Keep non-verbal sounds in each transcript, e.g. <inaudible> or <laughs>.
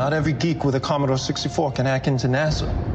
Not every geek with a Commodore 64 can hack into NASA.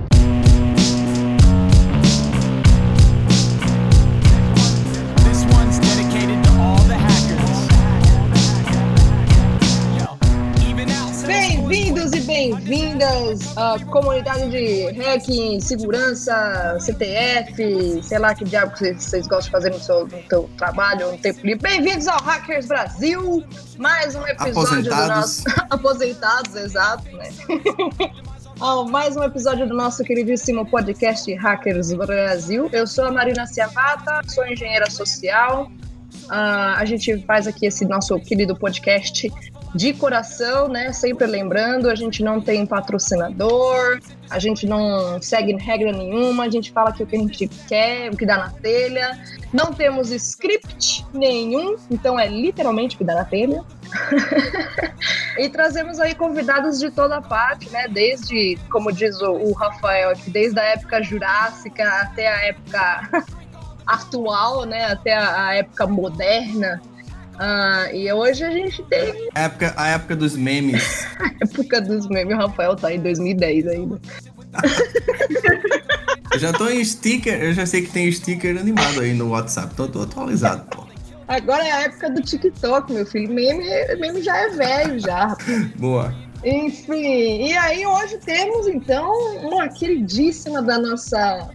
À comunidade de hacking, segurança, CTF, sei lá que diabo que vocês, gostam de fazer no seu, no seu trabalho, no tempo livre. Bem-vindos ao Hackers Brasil, mais um episódio do Aposentados. nosso... <laughs> Aposentados, exato, né? <laughs> Ao mais um episódio do nosso queridíssimo podcast Hackers Brasil. Eu sou a Marina Ciavata, sou engenheira social. Ah, a gente faz aqui esse nosso querido podcast de coração, né? Sempre lembrando, a gente não tem patrocinador, a gente não segue regra nenhuma, a gente fala aqui o que a gente quer, o que dá na telha. Não temos script nenhum, então é literalmente o que dá na telha. <laughs> e trazemos aí convidados de toda parte, né? Desde, como diz o, o Rafael desde a época jurássica até a época atual, né? Até a, a época moderna. Ah, e hoje a gente tem A época, a época dos memes. <laughs> a época dos memes. O Rafael tá em 2010 ainda. Eu já tô em sticker, eu já sei que tem sticker animado aí no WhatsApp, então eu tô atualizado, pô. Agora é a época do TikTok, meu filho. Meme, meme já é velho já. Boa. Enfim, e aí hoje temos então uma queridíssima da nossa,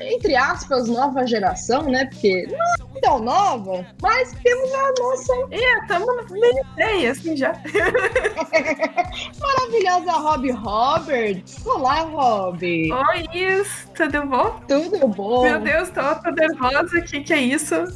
entre aspas, nova geração, né? Porque não é tão nova, mas temos a nossa É, tamo meio bem, assim já. <laughs> maravilhosa Rob Roberts. Olá, Rob. Oi, isso, tudo bom? Tudo bom? Meu Deus, tô, tô nervosa, o que que é isso? <laughs>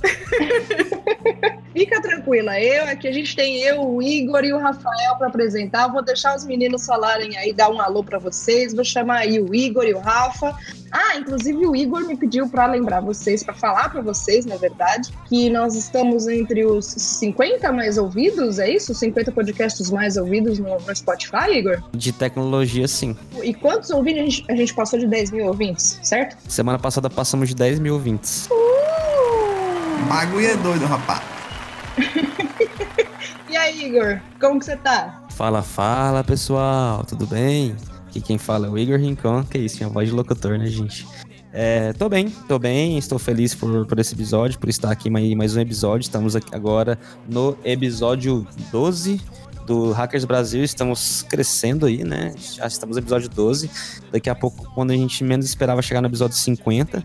Fica tranquila, eu aqui a gente tem eu, o Igor e o Rafael para apresentar. Vou deixar os meninos falarem aí, dar um alô para vocês. Vou chamar aí o Igor e o Rafa. Ah, inclusive o Igor me pediu para lembrar vocês, para falar para vocês, na verdade, que nós estamos entre os 50 mais ouvidos, é isso? 50 podcasts mais ouvidos no, no Spotify, Igor? De tecnologia, sim. E quantos ouvintes? A gente, a gente passou de 10 mil ouvintes, certo? Semana passada passamos de 10 mil ouvintes. O bagulho é doido, rapaz. <laughs> E aí, Igor, como que você tá? Fala, fala, pessoal, tudo bem? Aqui quem fala é o Igor Rincon, que é isso, minha voz de locutor, né, gente? É, tô bem, tô bem, estou feliz por, por esse episódio, por estar aqui mais, mais um episódio. Estamos aqui agora no episódio 12 do Hackers Brasil, estamos crescendo aí, né? Já estamos no episódio 12. Daqui a pouco, quando a gente menos esperava chegar no episódio 50.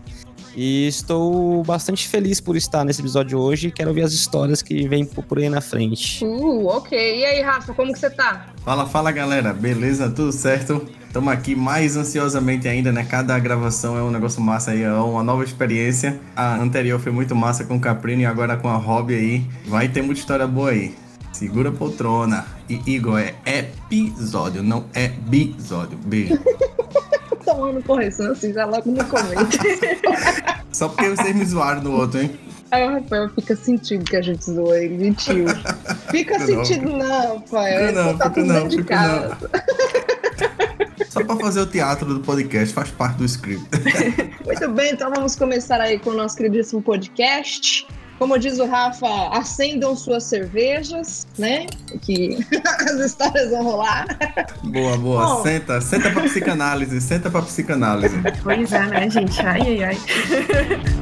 E estou bastante feliz por estar nesse episódio hoje e quero ouvir as histórias que vêm por aí na frente. Uh, ok. E aí, Rafa, como que você tá? Fala, fala galera, beleza? Tudo certo? Estamos aqui mais ansiosamente ainda, né? Cada gravação é um negócio massa aí, é uma nova experiência. A anterior foi muito massa com o Caprino e agora com a Hobby aí. Vai ter muita história boa aí. Segura a poltrona. E Igor, é episódio, não é bisódio. Beijo. tomando correção assim, já logo no começo. <laughs> Só porque vocês me zoaram no outro, hein? Aí o Rafael fica sentindo que a gente zoou ele, mentiu. Fica não. sentindo, não, Rafael. Fica não, tá fica não, de fica casa. Só pra fazer o teatro do podcast, faz parte do script. <laughs> Muito bem, então vamos começar aí com o nosso queridíssimo podcast. Como diz o Rafa, acendam suas cervejas, né? Que <laughs> as histórias vão rolar. Boa, boa. Bom. Senta, senta pra psicanálise, senta pra psicanálise. Pois é, né, gente? Ai, ai, ai.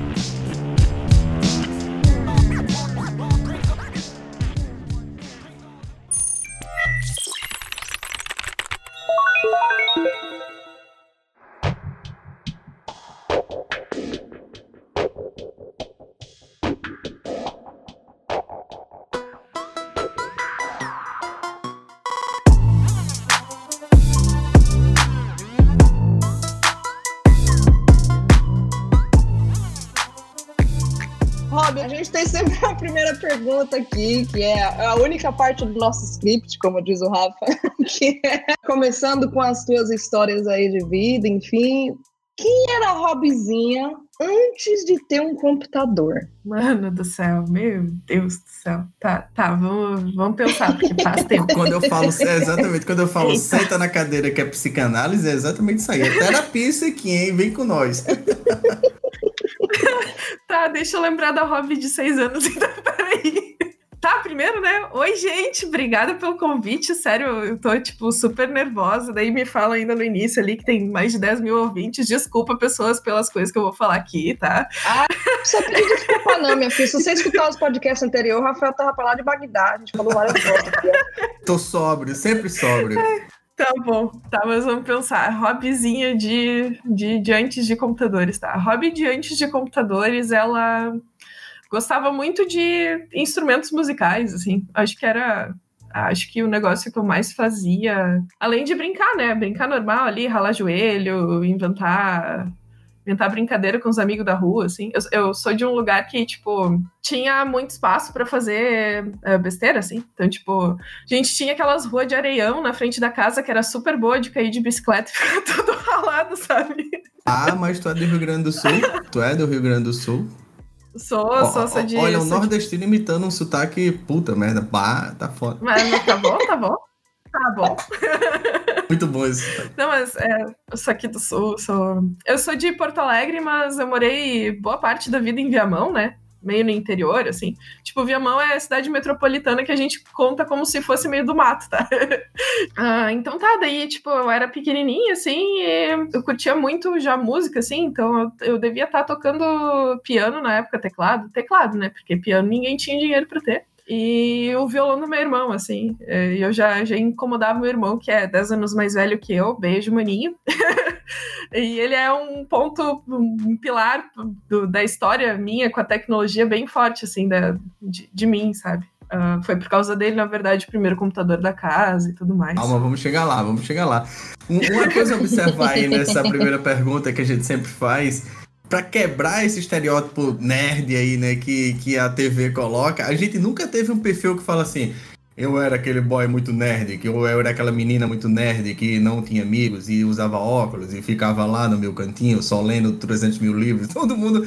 Aqui, que é a única parte do nosso script, como diz o Rafa, <laughs> que é começando com as tuas histórias aí de vida, enfim. Quem era a Robzinha antes de ter um computador? Mano do céu, meu Deus do céu. Tá, tá, vamos, vamos pensar, porque faz tempo. <laughs> Quando eu falo, é exatamente, quando eu falo Eita. senta na cadeira que é psicanálise, é exatamente isso aí. É terapia isso aqui, hein? Vem com nós. <laughs> Tá, deixa eu lembrar da Hobby de seis anos, então primeiro, né? Oi, gente, obrigada pelo convite. Sério, eu tô, tipo, super nervosa. Daí me fala ainda no início ali que tem mais de 10 mil ouvintes. Desculpa, pessoas, pelas coisas que eu vou falar aqui, tá? Ah, não precisa pedir desculpa, não, minha filha. Se você escutar os podcasts anteriores, o Rafael tava pra lá de Bagdá. A gente falou várias coisas. Tô sóbrio, sempre sóbrio. Tá bom, tá, mas vamos pensar. Hobbyzinho de, de, de antes de computadores, tá? Hobby de antes de computadores, ela gostava muito de instrumentos musicais, assim. Acho que era. Acho que o negócio que eu mais fazia, além de brincar, né? Brincar normal ali, ralar joelho, inventar inventar brincadeira com os amigos da rua, assim. Eu, eu sou de um lugar que, tipo, tinha muito espaço pra fazer eh, besteira, assim. Então, tipo, a gente tinha aquelas ruas de areião na frente da casa que era super boa de cair de bicicleta e <laughs> ficar tudo ralado, sabe? Ah, mas tu é do Rio Grande do Sul? Tu é do Rio Grande do Sul? Sou, sou, sou de. Olha, um sou de- nordestino imitando um sotaque, puta merda, bah, tá foda. Mas, mas tá bom, tá bom. Tá bom. <laughs> Muito bom sotaque. Não, mas é, eu sou aqui do sul, sou... Eu sou de Porto Alegre, mas eu morei boa parte da vida em Viamão, né? Meio no interior, assim. Tipo, Viamão é a cidade metropolitana que a gente conta como se fosse meio do mato, tá? <laughs> Ah, então tá, daí, tipo, eu era pequenininha, assim, eu curtia muito já música, assim, então eu, eu devia estar tocando piano na época, teclado. Teclado, né? Porque piano ninguém tinha dinheiro pra ter. E o violão do meu irmão, assim. É, eu já, já incomodava meu irmão, que é 10 anos mais velho que eu. Beijo, maninho. <laughs> e ele é um ponto, um pilar do- da história minha com a tecnologia bem forte, assim, da, de, de mim, sabe? Ah, foi por causa dele, na verdade, o primeiro computador da casa e tudo mais. Calma, vamos chegar lá, vamos chegar lá. Um- Uma coisa a observar aí nessa primeira pergunta que a gente sempre faz, pra quebrar esse estereótipo nerd aí, né, que, que a TV coloca, a gente nunca teve um perfil que fala assim. Eu era aquele boy muito nerd, que eu era aquela menina muito nerd que não tinha amigos e usava óculos e ficava lá no meu cantinho só lendo 300 mil livros. <laughs> Todo mundo.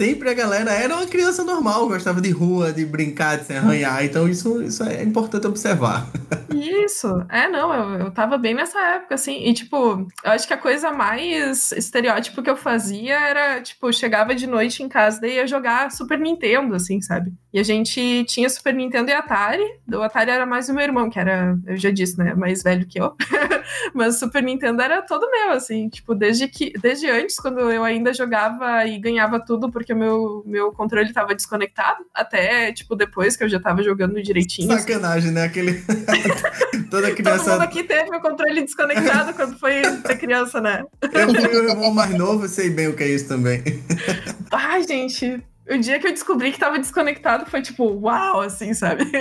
Sempre a galera era uma criança normal, gostava de rua, de brincar, de se arranhar. Então isso, isso é importante observar. Isso, é, não, eu, eu tava bem nessa época, assim, e tipo, eu acho que a coisa mais estereótipo que eu fazia era, tipo, chegava de noite em casa, daí ia jogar Super Nintendo, assim, sabe? E a gente tinha Super Nintendo e Atari, o Atari era mais o meu irmão, que era, eu já disse, né, mais velho que eu, <laughs> mas Super Nintendo era todo meu, assim, tipo, desde que, desde antes, quando eu ainda jogava e ganhava tudo, porque o meu, meu controle tava desconectado, até, tipo, depois que eu já tava jogando direitinho, assim. Sacanagem, né? Aquele. <laughs> <laughs> Toda Todo criança. mundo aqui teve o controle desconectado quando foi ser criança, né? Eu fui o irmão mais novo, sei bem o que é isso também. <laughs> Ai, gente, o dia que eu descobri que tava desconectado foi tipo, uau, assim, sabe? <laughs>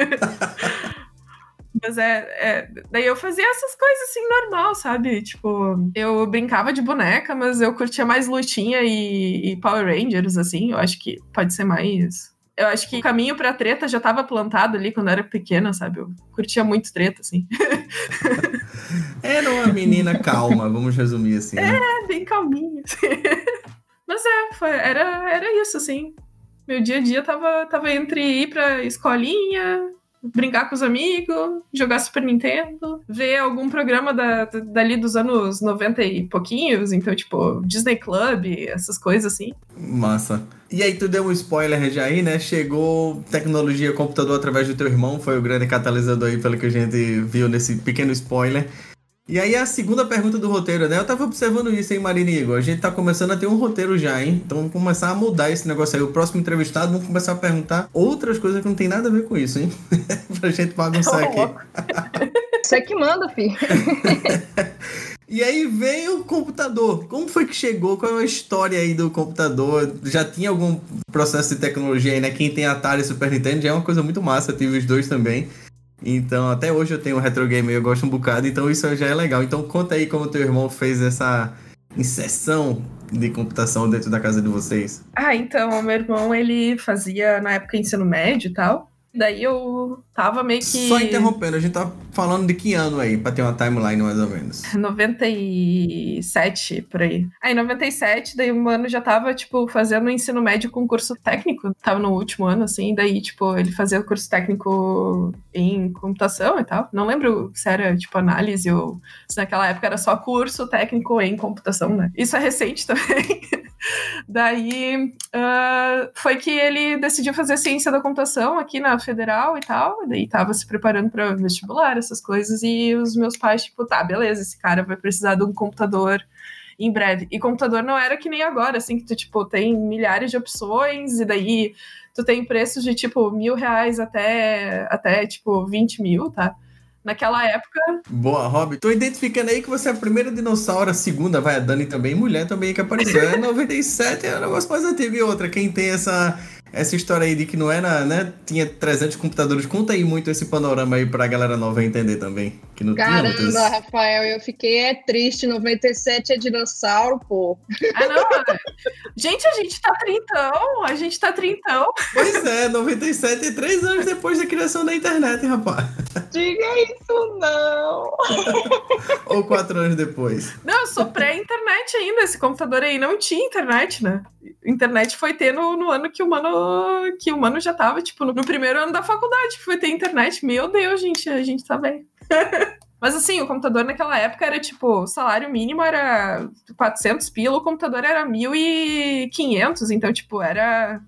Mas é, é- Daí eu fazia essas coisas assim, normal, sabe? Tipo, eu brincava de boneca, mas eu curtia mais lutinha e, e Power Rangers, assim. Eu acho que pode ser mais. Eu acho que o caminho pra treta já tava plantado ali quando eu era pequena, sabe? Eu curtia muito treta, assim. <laughs> Era uma menina calma, vamos resumir assim. né? É, bem calminho. <laughs> Mas é, foi- era, era isso, assim. Meu dia a dia tava, tava entre ir pra escolinha, brincar com os amigos, jogar Super Nintendo, ver algum programa da- dali dos anos 90 e pouquinhos, então, tipo, Disney Club, essas coisas assim. Massa. E aí, tu deu um spoiler já aí, né? Chegou tecnologia computador através do teu irmão, foi o grande catalisador aí, pelo que a gente viu nesse pequeno spoiler. E aí, a segunda pergunta do roteiro, né? Eu tava observando isso, hein, Marina e Igor? A gente tá começando a ter um roteiro já, hein? Então vamos começar a mudar esse negócio aí. O próximo entrevistado, vamos começar a perguntar outras coisas que não tem nada a ver com isso, hein? <laughs> pra gente bagunçar aqui. Você <laughs> que manda, filho. <laughs> E aí veio o computador. Como foi que chegou? Qual é a história aí do computador? Já tinha algum processo de tecnologia aí, né? Quem tem Atari e Super Nintendo já é uma coisa muito massa. Eu tive os dois também. Então, até hoje eu tenho um retro game eu gosto um bocado, então isso já é legal. Então, conta aí como teu irmão fez essa inserção de computação dentro da casa de vocês. Ah, então, o meu irmão, ele fazia, na época, ensino médio e tal. Daí eu tava meio que... Só interrompendo, a gente tá falando de que ano aí, pra ter uma timeline mais ou menos. 97, por aí. Aí, 97, daí um ano já tava, tipo, fazendo ensino médio com curso técnico. Tava no último ano, assim, daí, tipo, ele fazia o curso técnico em computação e tal. Não lembro se era, tipo, análise ou se naquela época era só curso técnico em computação, né? Isso é recente também. <laughs> Daí uh, foi que ele decidiu fazer ciência da computação aqui na federal e tal. E daí tava se preparando para vestibular, essas coisas. E os meus pais, tipo, tá, beleza, esse cara vai precisar de um computador em breve. E computador não era que nem agora, assim, que tu, tipo, tem milhares de opções, e daí tu tem preços de, tipo, mil reais até, até tipo, 20 mil, tá? Naquela época. Boa, Rob. Tô identificando aí que você é a primeira dinossauro, a segunda, vai, a Dani também, mulher também que apareceu. É <laughs> 97, é um negócio mais antigo. E outra, quem tem essa essa história aí de que não era, né? Tinha 300 computadores. Conta aí muito esse panorama aí pra galera nova entender também. Que não Caramba, tinha muitos... Rafael, eu fiquei é triste. 97 é dinossauro, pô. Ah, não. gente, a gente tá trintão. A gente tá trintão. Pois é, 97 é três anos depois da criação da internet, rapaz. Diga isso, não. Ou quatro anos depois. Não, eu sou pré-internet ainda. Esse computador aí não tinha internet, né? Internet foi ter no, no ano que o mano que o mano já tava, tipo, no, primeiro ano da faculdade, foi ter internet. Meu Deus, gente, a gente tá bem. <laughs> Mas assim, o computador naquela época era tipo, o salário mínimo era 400 pila, o computador era 1.500, então tipo, era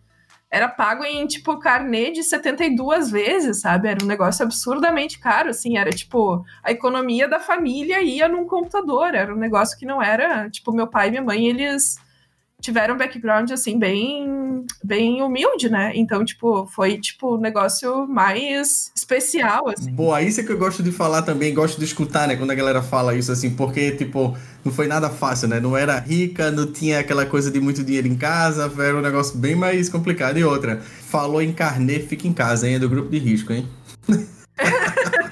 era pago em tipo carnê de 72 vezes, sabe? Era um negócio absurdamente caro, assim, era tipo, a economia da família ia num computador, era um negócio que não era, tipo, meu pai e minha mãe, eles tiveram um background, assim, bem, bem humilde, né? Então, tipo, foi, tipo, um negócio mais especial, assim. Boa, isso é que eu gosto de falar também, gosto de escutar, né? Quando a galera fala isso, assim, porque, tipo, não foi nada fácil, né? Não era rica, não tinha aquela coisa de muito dinheiro em casa, era um negócio bem mais complicado. E outra, falou em carnê, fica em casa, hein? É do grupo de risco, hein? <laughs>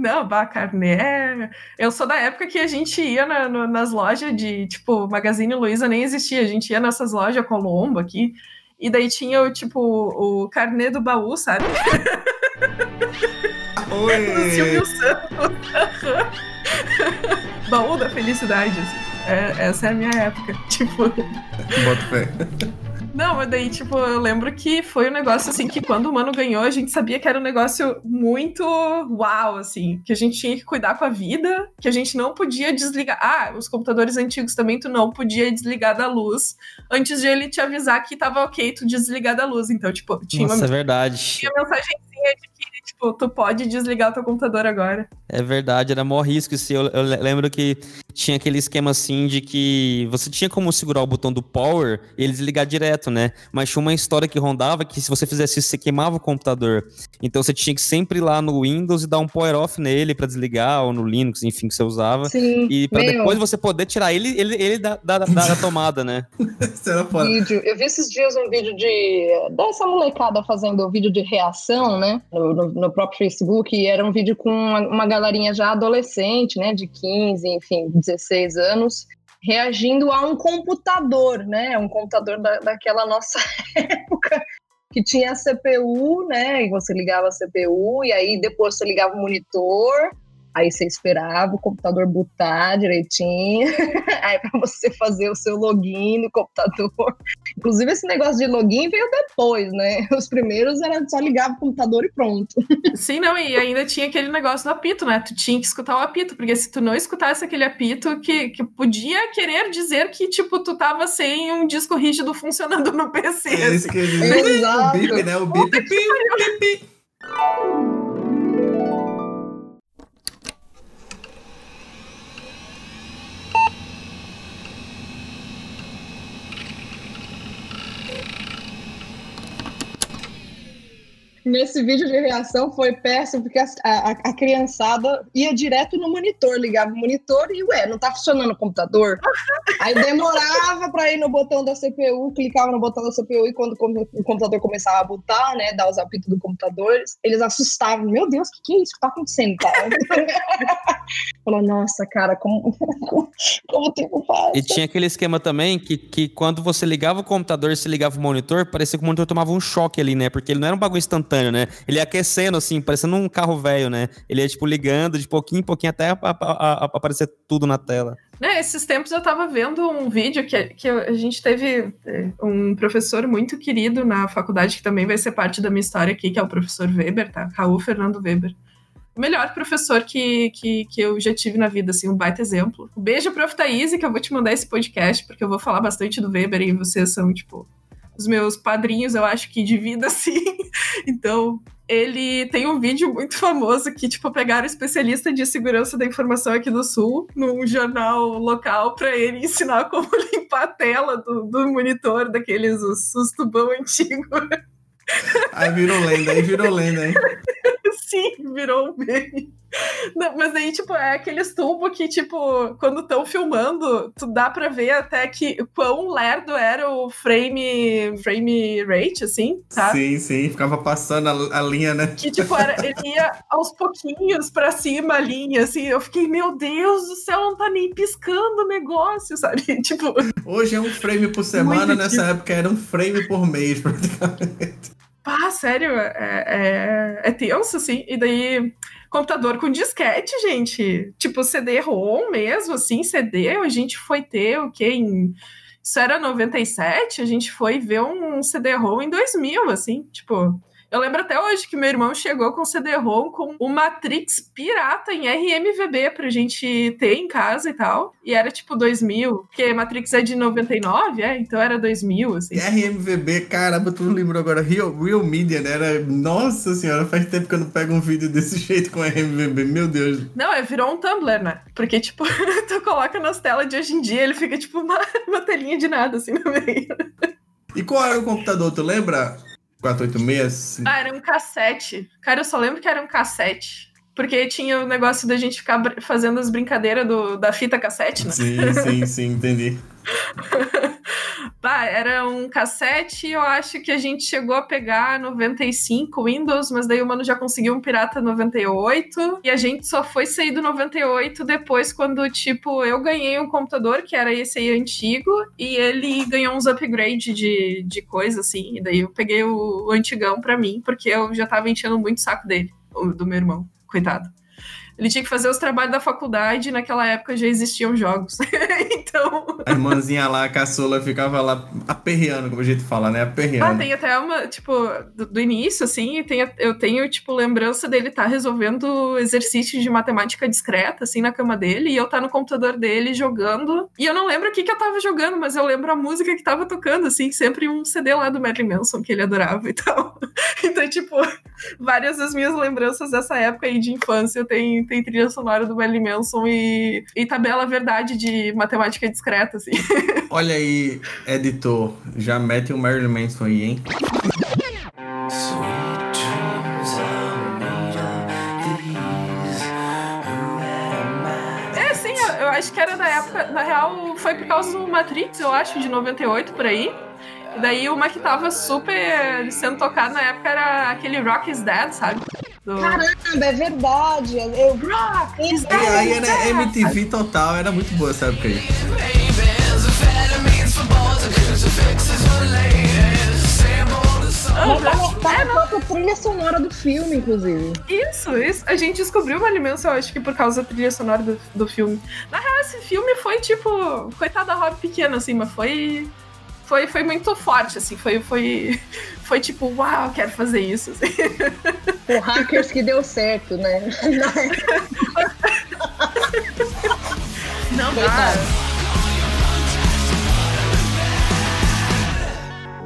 Não, bah, carné. Eu sou da época que a gente ia na, no, nas lojas de, tipo, Magazine Luiza nem existia. A gente ia nessas lojas Colombo aqui. E daí tinha o, tipo, o carnê do baú, sabe? Oi! <laughs> do Silvio Santos. <laughs> baú da felicidade, assim. É, essa é a minha época. <laughs> Tipo. Bota fé. Não, mas daí, tipo, eu lembro que foi um negócio assim que quando o Mano ganhou, a gente sabia que era um negócio muito uau, assim, que a gente tinha que cuidar com a vida, que a gente não podia desligar. Ah, os computadores antigos também tu não podia desligar da luz antes de ele te avisar que tava ok tu desligar da luz. Então, tipo, tinha Nossa, uma é verdade. tinha mensagenzinha de que, tipo, tu pode desligar o teu computador agora. É verdade, era maior risco. Se eu, eu lembro que tinha aquele esquema assim de que você tinha como segurar o botão do power e ele desligar direto, né? Mas tinha uma história que rondava que se você fizesse isso, você queimava o computador. Então você tinha que sempre ir lá no Windows e dar um power off nele para desligar, ou no Linux, enfim, que você usava. Sim, E para depois você poder tirar ele, ele, ele da, da, da- da tomada, né? <laughs> Isso vídeo. Eu vi esses dias um vídeo de dessa molecada fazendo um vídeo de reação, né? No, no- no próprio Facebook. E era um vídeo com uma, uma galerinha já adolescente, né? De 15, enfim, 16 anos. Reagindo a um computador, né? Um computador da, daquela nossa <laughs> época. Que tinha CPU, né? E você ligava a CPU, e aí depois você ligava o monitor, aí você esperava o computador botar direitinho, <laughs> aí para você fazer o seu login no computador. Inclusive, esse negócio de login veio depois, né? Os primeiros era só ligar o computador e pronto. Sim, não, e ainda tinha aquele negócio do apito, né? Tu tinha que escutar o apito, porque se tu não escutasse aquele apito, que, que podia querer dizer que, tipo, tu tava sem um disco rígido funcionando no PC. É isso que eu ia dizer. O Exato. bip, né? O bip, bip, bip, Nesse vídeo de reação foi péssimo, porque a, a- a criançada ia direto no monitor, ligava o monitor e, ué, não tá funcionando o computador? <laughs> Aí demorava para ir no botão da CPU, clicava no botão da CPU e quando o computador começava a botar, né, dar os apitos do computador, eles assustavam. Meu Deus, o que, que é isso que tá acontecendo, cara? <laughs> Falou, nossa, cara, como, como, como o tempo passa. E tinha aquele esquema também que, que quando você ligava o computador e se ligava o monitor, parecia que o monitor tomava um choque ali, né? Porque ele não era um bagulho instantâneo, né? Ele ia aquecendo, assim, parecendo um carro velho, né? Ele ia, tipo, ligando de pouquinho em pouquinho até a- a- a- aparecer tudo na tela. Né, esses tempos eu tava vendo um vídeo que, que a gente teve é, um professor muito querido na faculdade, que também vai ser parte da minha história aqui, que é o professor Weber, tá? Raul Fernando Weber. o melhor professor que, que, que eu já tive na vida, assim, um baita exemplo. Um beijo, prof. Thaís, que eu vou te mandar esse podcast, porque eu vou falar bastante do Weber e vocês são, tipo, os meus padrinhos, eu acho que de vida, <laughs> assim. Então, ele tem um vídeo muito famoso que, tipo, pegaram especialista de segurança da informação aqui do Sul, num jornal local, para ele ensinar como <laughs> limpar a tela do, do monitor daqueles, os, os tubão antigos. Aí virou lenda, aí virou lenda, hein? <laughs> Sim, virou um meme. <laughs> Não, mas aí, tipo, é aqueles tubos que, tipo, quando estão filmando, tu dá pra ver até que quão lerdo era o frame, frame rate, assim, sabe? Sim, sim, ficava passando a, a linha, né? Que, tipo, era, <laughs> ele ia aos pouquinhos pra cima a linha, assim. Eu fiquei, meu Deus do céu, não tá nem piscando o negócio, sabe? <laughs> Tipo. Hoje é um frame por semana, nessa época era um frame por mês, praticamente. Pá, sério, é, é, é tenso, assim. E daí, computador com disquete, gente. Tipo, CD-ROM mesmo, assim, CD. A gente foi ter o quê? Em... Isso era 97, a gente foi ver um CD-ROM em 2000, assim, tipo... Eu lembro até hoje que meu irmão chegou com CD-ROM com o Matrix pirata em RMVB pra gente ter em casa e tal. E era tipo 2000, porque Matrix é de 99, é? Então era 2000, assim. RMVB, caramba, tu lembrou agora, Real, Real Media, né? Era, nossa senhora, faz tempo que eu não pego um vídeo desse <laughs> jeito com RMVB, meu Deus. Não, é, virou um Tumblr, né? Porque, tipo, <laughs> tu coloca nas telas de hoje em dia, ele fica tipo uma, <laughs> uma telinha de nada, assim, no meio. E qual era o computador, tu lembra? 486? Ah, era um cassete. Cara, eu só lembro que era um cassete. Porque tinha o negócio da gente ficar fazendo as brincadeiras do, da fita cassete, né? Sim, sim, sim, entendi. <laughs> Tá, era um cassete, eu acho que a gente chegou a pegar 95 Windows, mas daí o mano já conseguiu um pirata 98, e a gente só foi sair do 98 depois quando, tipo, eu ganhei um computador, que era esse aí antigo, e ele ganhou uns upgrade de, de coisa, assim, e daí eu peguei o, o antigão pra mim, porque eu já tava enchendo muito o saco dele, do meu irmão, coitado. Ele tinha que fazer os trabalhos da faculdade, e naquela época já existiam jogos. <laughs> então, A irmãzinha lá, a caçula, ficava lá aperreando, como a gente fala, né? Ah, Aperreando. tem até uma, tipo, do, do início, assim, tem, eu tenho, tipo, lembrança dele estar resolvendo exercícios de matemática discreta, assim, na cama dele, e eu tá no computador dele jogando. E eu não lembro o que que eu tava jogando, mas eu lembro a música que tava tocando, assim, sempre um CD lá do Marilyn Manson que ele adorava e tal. <laughs> Então, tipo, várias das minhas lembranças dessa época aí de infância tem, tem trilha sonora do Marilyn Manson e, e tabela verdade de matemática discreta, assim. <laughs> Olha aí, editor, já mete o Marilyn Manson aí, hein? É, sim, eu, eu acho que era da época. Na real, foi por causa do Matrix, eu acho, de 98 por aí. E daí uma que tava super sendo tocada na época era aquele Rock is Dead, sabe? Do... Caramba, é verdade. Eu Rock is E Dead! aí era MTV total, era muito boa essa época aí. Tá na própria trilha sonora do filme, inclusive. Isso, isso. A gente descobriu o Marilyn Manson, eu acho que por causa da trilha sonora do, do filme. Na real, esse filme foi tipo. Coitada da Rob pequena, assim, mas foi. Foi, foi muito forte, assim. Foi, foi, <laughs> foi tipo, uau, quero fazer isso. assim. <laughs> Por hackers que deu certo, né? <laughs> Não dá.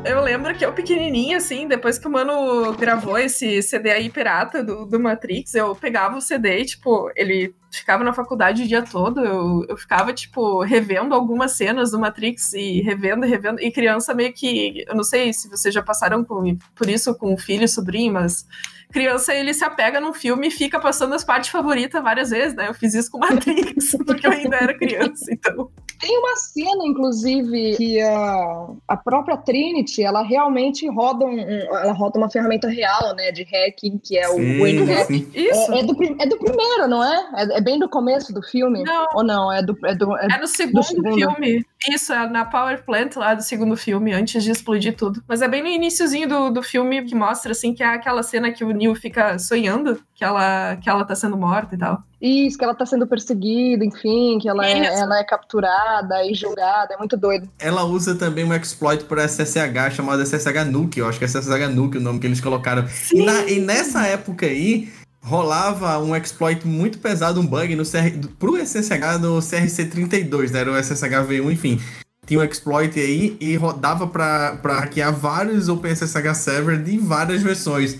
Eu lembro que eu pequenininha, assim, depois que o mano gravou esse CD aí pirata do, do Matrix, eu pegava o CD e, tipo, ele ficava na faculdade o dia todo, eu, eu ficava, tipo, revendo algumas cenas do Matrix e revendo revendo, e criança meio que, eu não sei se vocês já passaram com, por isso com filho sobrinho, mas criança, ele se apega num filme e fica passando as partes favoritas várias vezes, né? Eu fiz isso com Matrix, <laughs> porque eu ainda era criança, então... Tem uma cena, inclusive, que a, a própria Trinity, ela realmente roda, um, ela roda uma ferramenta real, né, de hacking, que é o Wayne Hack. sim. Isso! É, é do, é do primeiro, não é? é? é bem do começo do filme? Não. Ou não? É do. É do é- É no segundo, segundo. filme. Isso, é na Power Plant lá do segundo filme, antes de explodir tudo. Mas é bem no iniciozinho do, do filme que mostra, assim, que é aquela cena que o Neil fica sonhando, que ela, que ela tá sendo morta e tal. Isso, que ela tá sendo perseguida, enfim, que ela é, ela é capturada e julgada, é muito doido. Ela usa também um exploit por SSH chamado SSH Nuke, eu acho que é SSH Nuke o nome que eles colocaram. E, na- e nessa época aí, rolava um exploit muito pesado, um bug no CR, pro SSH no CRC32, né? Era o SSH V1, enfim. Tinha um exploit aí e rodava pra hackear vários OpenSSH server de várias versões.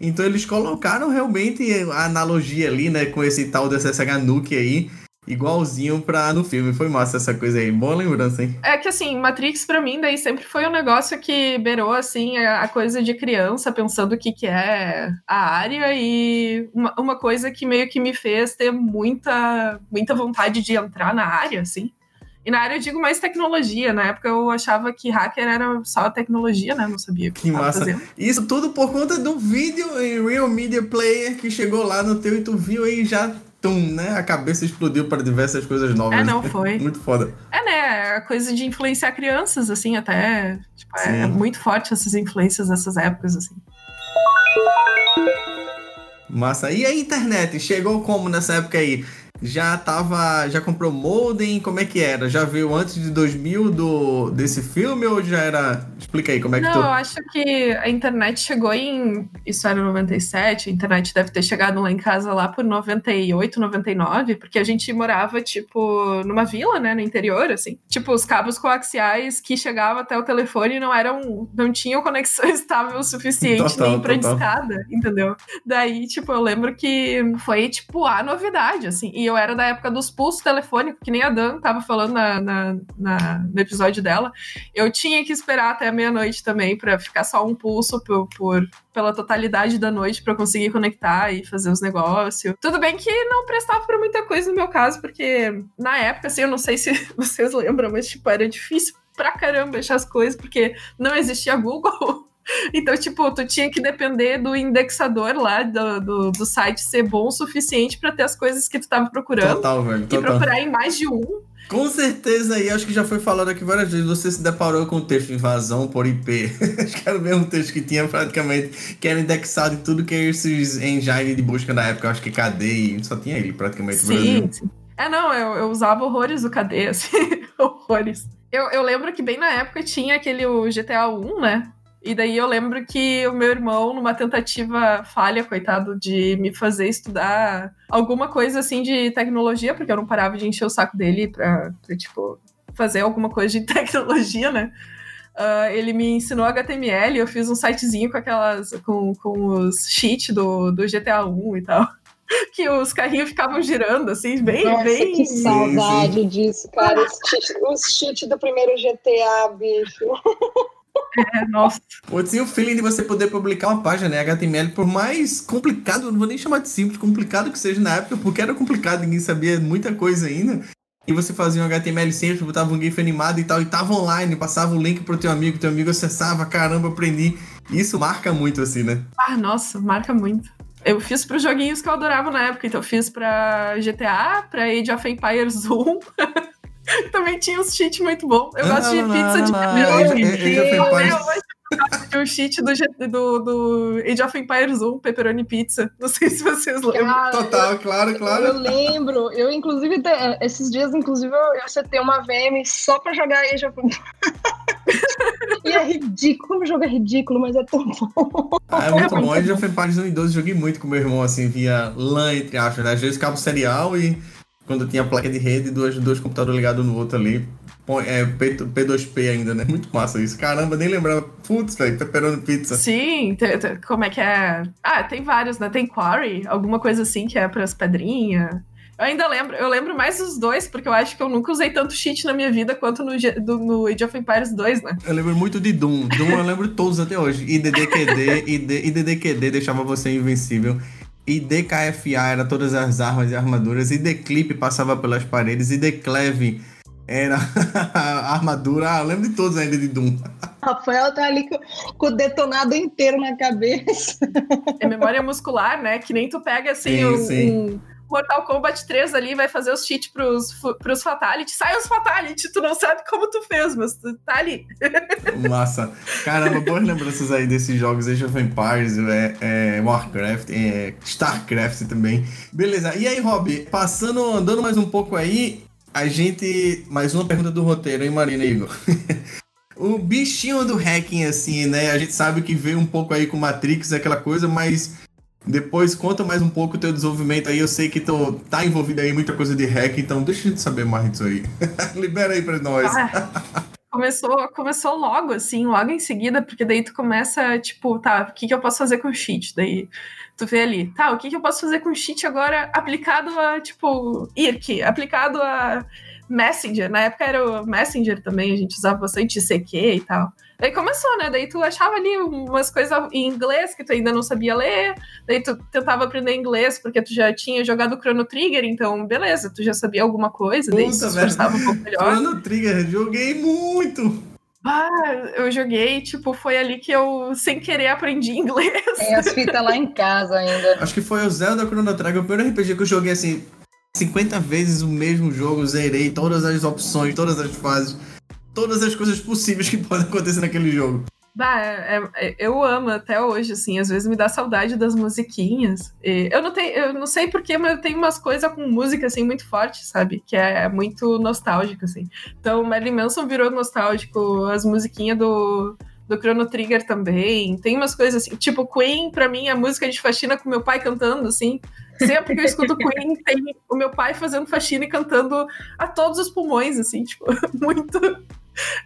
Então eles colocaram realmente a analogia ali, né, com esse tal do SSH Nuke aí, igualzinho pra no filme. Foi massa essa coisa aí. Boa lembrança, hein? É que assim, Matrix pra mim daí sempre foi um negócio que beirou assim a coisa de criança pensando o que que é a área e uma, uma coisa que meio que me fez ter muita muita vontade de entrar na área, assim. E na área eu digo mais tecnologia. Na época eu achava que hacker era só tecnologia, né? Não sabia o que, Que massa. fazendo. Isso tudo por conta do vídeo em Real Media Player que chegou lá no teu e tu viu aí já, tum, né? A cabeça explodiu para diversas coisas novas. É, não, foi. <laughs> Muito foda. É, né? A coisa de influenciar crianças, assim, até. Tipo, é, é muito forte essas influências dessas épocas, assim. Massa. E a internet? Chegou como nessa época aí? Já tava. Já comprou modem? Como é que era? Já veio antes de 2000 do, desse filme ou já era. Explica aí como é que Não, tu. eu acho que a internet chegou em. Isso era 97, a internet deve ter chegado lá em casa lá por 98, 99, porque a gente morava, tipo, numa vila, né, no interior, assim. Tipo, os cabos coaxiais que chegavam até o telefone não eram. não tinham conexão <laughs> estável o suficiente Total, nem pra total. discada, entendeu? Daí, tipo, eu lembro que foi, tipo, a novidade, assim. E eu era da época dos pulsos telefônicos, que nem a Dan tava falando na, na- na- no episódio dela. Eu tinha que esperar até meia-noite também pra ficar só um pulso por, por- pela totalidade da noite eu conseguir conectar e fazer os negócios. Tudo bem que não prestava pra muita coisa no meu caso, porque na época, assim, eu não sei se <laughs> vocês lembram, mas, tipo, era difícil pra caramba achar as coisas, porque não existia Google. Então, tipo, tu tinha que depender do indexador lá do, do, do site ser bom o suficiente pra ter as coisas que tu tava procurando. Total, velho. E Total. procurar em mais de um. Com certeza aí, acho que já foi falado aqui várias vezes, você se deparou com o texto invasão por IP. <laughs> acho que era o mesmo texto que tinha praticamente, que era indexado em tudo que é esses engines de busca da época, acho que KD, só tinha ele praticamente no Brasil. sim. É, não, eu, eu usava horrores o KD, <laughs> assim, horrores. Eu, eu lembro que bem na época tinha aquele o GTA 1, né? E daí eu lembro que o meu irmão, numa tentativa falha, coitado, de me fazer estudar alguma coisa assim de tecnologia, porque eu não parava de encher o saco dele pra, pra tipo, fazer alguma coisa de <laughs> tecnologia, né? Ah, ele me ensinou HTML, eu fiz um sitezinho com aquelas. com, com os cheats do, do GTA 1 e tal. <laughs> Que os carrinhos ficavam girando, assim, bem, Nossa, bem. que saudade disso, cara. Os cheat- cheats do primeiro GTA, bicho. <laughs> É, nossa. Tinha o feeling de você poder publicar uma página, né? HTML, por mais complicado, não vou nem chamar de simples, complicado que seja na época, porque era complicado, ninguém sabia muita coisa ainda. E você fazia um HTML simples, botava um GIF animado e tal, e tava online, passava o link pro teu amigo, teu amigo acessava, caramba, aprendi. Isso marca muito, assim, né? Ah, nossa, marca muito. Eu fiz pros joguinhos que eu adorava na época. Então, eu fiz pra GTA, pra Age of Empires 1. <laughs> <laughs> Também tinha uns cheats muito bons. Eu gosto de pizza de ah, pepperoni. Eu gosto de um cheat do, do, do Age of Empires 1, pepperoni pizza. Não sei se vocês lembram. Cara, Total, claro, Eu claro. lembro, eu inclusive, esses dias, inclusive, eu eu setei uma VM só pra jogar Age of Empires. E é ridículo, como o jogo é ridículo, mas é tão bom. Ah, é muito bom. Age of Empires 1 e 12 joguei muito com meu irmão, assim, via LAN, entre aspas, né? Às vezes cabo serial e quando tinha placa de rede, dois, dois computadores ligados no outro ali. É, P, P2P ainda, né? Muito massa isso. Caramba, nem lembrava. Putz, velho, pepperoni pizza. Sim, como é que é? Ah, tem vários, né? Tem Quarry, alguma coisa assim que é pras pedrinhas. Eu ainda lembro, eu lembro mais dos dois, porque eu acho que eu nunca usei tanto cheat na minha vida quanto no, do- no Age of Empires 2, né? Eu lembro muito de Doom. Doom eu lembro todos até hoje. IDDQD, ID, IDDQD deixava você invencível. IDKFA era todas as armas e armaduras. ID-Clip passava pelas paredes. ID-Cleve era a <laughs> armadura. Ah, lembro de todos ainda de Doom. <laughs> Rafael tá ali com, com o detonado inteiro na cabeça. É memória muscular, né? Que nem tu pega assim Sim, um, sim. um Mortal Kombat 3 ali, vai fazer os cheats pros, pros Fatality. Sai os Fatality, tu não sabe como tu fez, mas tu tá ali. <laughs> Massa. Caramba, boas lembranças aí desses jogos Age of Empires, é, é, Warcraft, é, Starcraft também. Beleza, e aí, Rob, passando, andando mais um pouco aí, a gente. Mais uma pergunta do roteiro, hein, Marina e Igor? <laughs> o bichinho do hacking, assim, né? A gente sabe que veio um pouco aí com Matrix, aquela coisa, mas Depois conta mais um pouco o teu desenvolvimento aí. Eu sei que tu tá envolvido aí muita coisa de hack, então deixa gente saber mais disso aí. <laughs> Libera aí pra nós. Ah, começou, começou logo, assim, logo em seguida, porque daí tu começa, tipo, tá, o que, que eu posso fazer com cheat? Daí tu vê ali, tá, o que, que eu posso fazer com cheat agora aplicado a, tipo, IRC, aplicado a Messenger. Na época era o Messenger também, a gente usava bastante CQ e tal. Daí começou, né? Daí tu achava ali umas coisas em inglês que tu ainda não sabia ler. Daí tu tentava aprender inglês porque tu já tinha jogado Chrono Trigger, então beleza, tu já sabia alguma coisa, daí Puta, esforçava velho. um pouco melhor. Chrono Trigger, joguei muito. Ah, eu joguei, tipo, foi ali que eu, sem querer, aprendi inglês. Tem as fitas lá em casa ainda. Acho que foi o Zelda Chrono Trigger, o primeiro RPG que eu joguei assim 50 vezes o mesmo jogo, zerei todas as opções, todas as fases, todas as coisas possíveis que <laughs> podem acontecer naquele jogo. Bah, é- é- eu amo até hoje, assim, às vezes me dá saudade das musiquinhas. E eu não tenho, eu não sei porquê, mas eu tenho umas coisas com música, assim, muito forte, sabe? Que é muito nostálgico, assim. Então, Marilyn Manson virou nostálgico, as musiquinhas do, do Chrono Trigger também. Tem umas coisas assim, tipo, Queen, pra mim, é música de faxina com meu pai cantando, assim. Sempre que eu escuto Queen, tem o meu pai fazendo faxina e cantando a todos os pulmões, assim, tipo, <laughs> muito.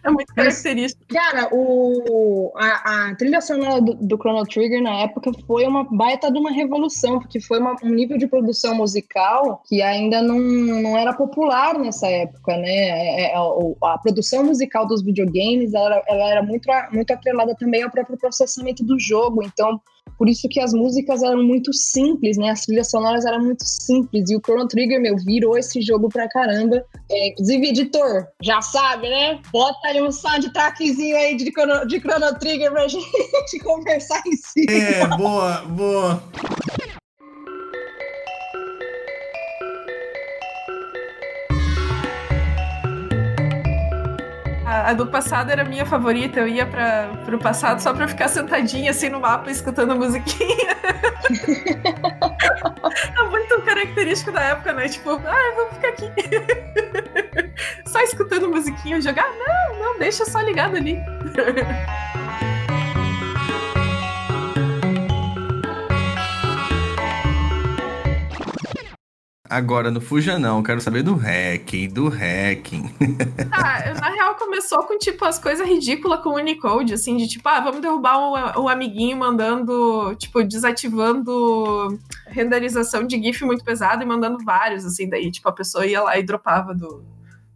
É muito característico. Cara, o, a, a trilha sonora do, do Chrono Trigger na época foi uma baita de uma revolução, porque foi uma- um nível de produção musical que ainda não, não era popular nessa época, né? É, é, o- a produção musical dos videogames ela, ela era muito, a- muito atrelada também ao próprio processamento do jogo, então por isso que as músicas eram muito simples, né? As trilhas sonoras eram muito simples. E o Chrono Trigger, meu, virou esse jogo pra caramba. É, inclusive, editor, já sabe, né? Bota aí um soundtrackzinho aí de Chrono, de Chrono Trigger pra <laughs> gente conversar em si. É, boa, boa. A, do passado era a minha favorita. Eu ia para pro passado só pra ficar sentadinha assim no mapa escutando a musiquinha. <laughs> é muito característico da época, né? Tipo, ah, vamos ficar aqui. <laughs> só escutando musiquinha jogar? Não, não, deixa só ligado ali. <laughs> Agora, não fuja não, quero saber do hacking, do hacking. <laughs> Ah, na real começou com, tipo, as coisas ridículas com o Unicode, assim, de tipo, ah, vamos derrubar um, um amiguinho mandando, tipo, desativando renderização de GIF muito pesado e mandando vários, assim, daí, tipo, a pessoa ia lá e dropava do,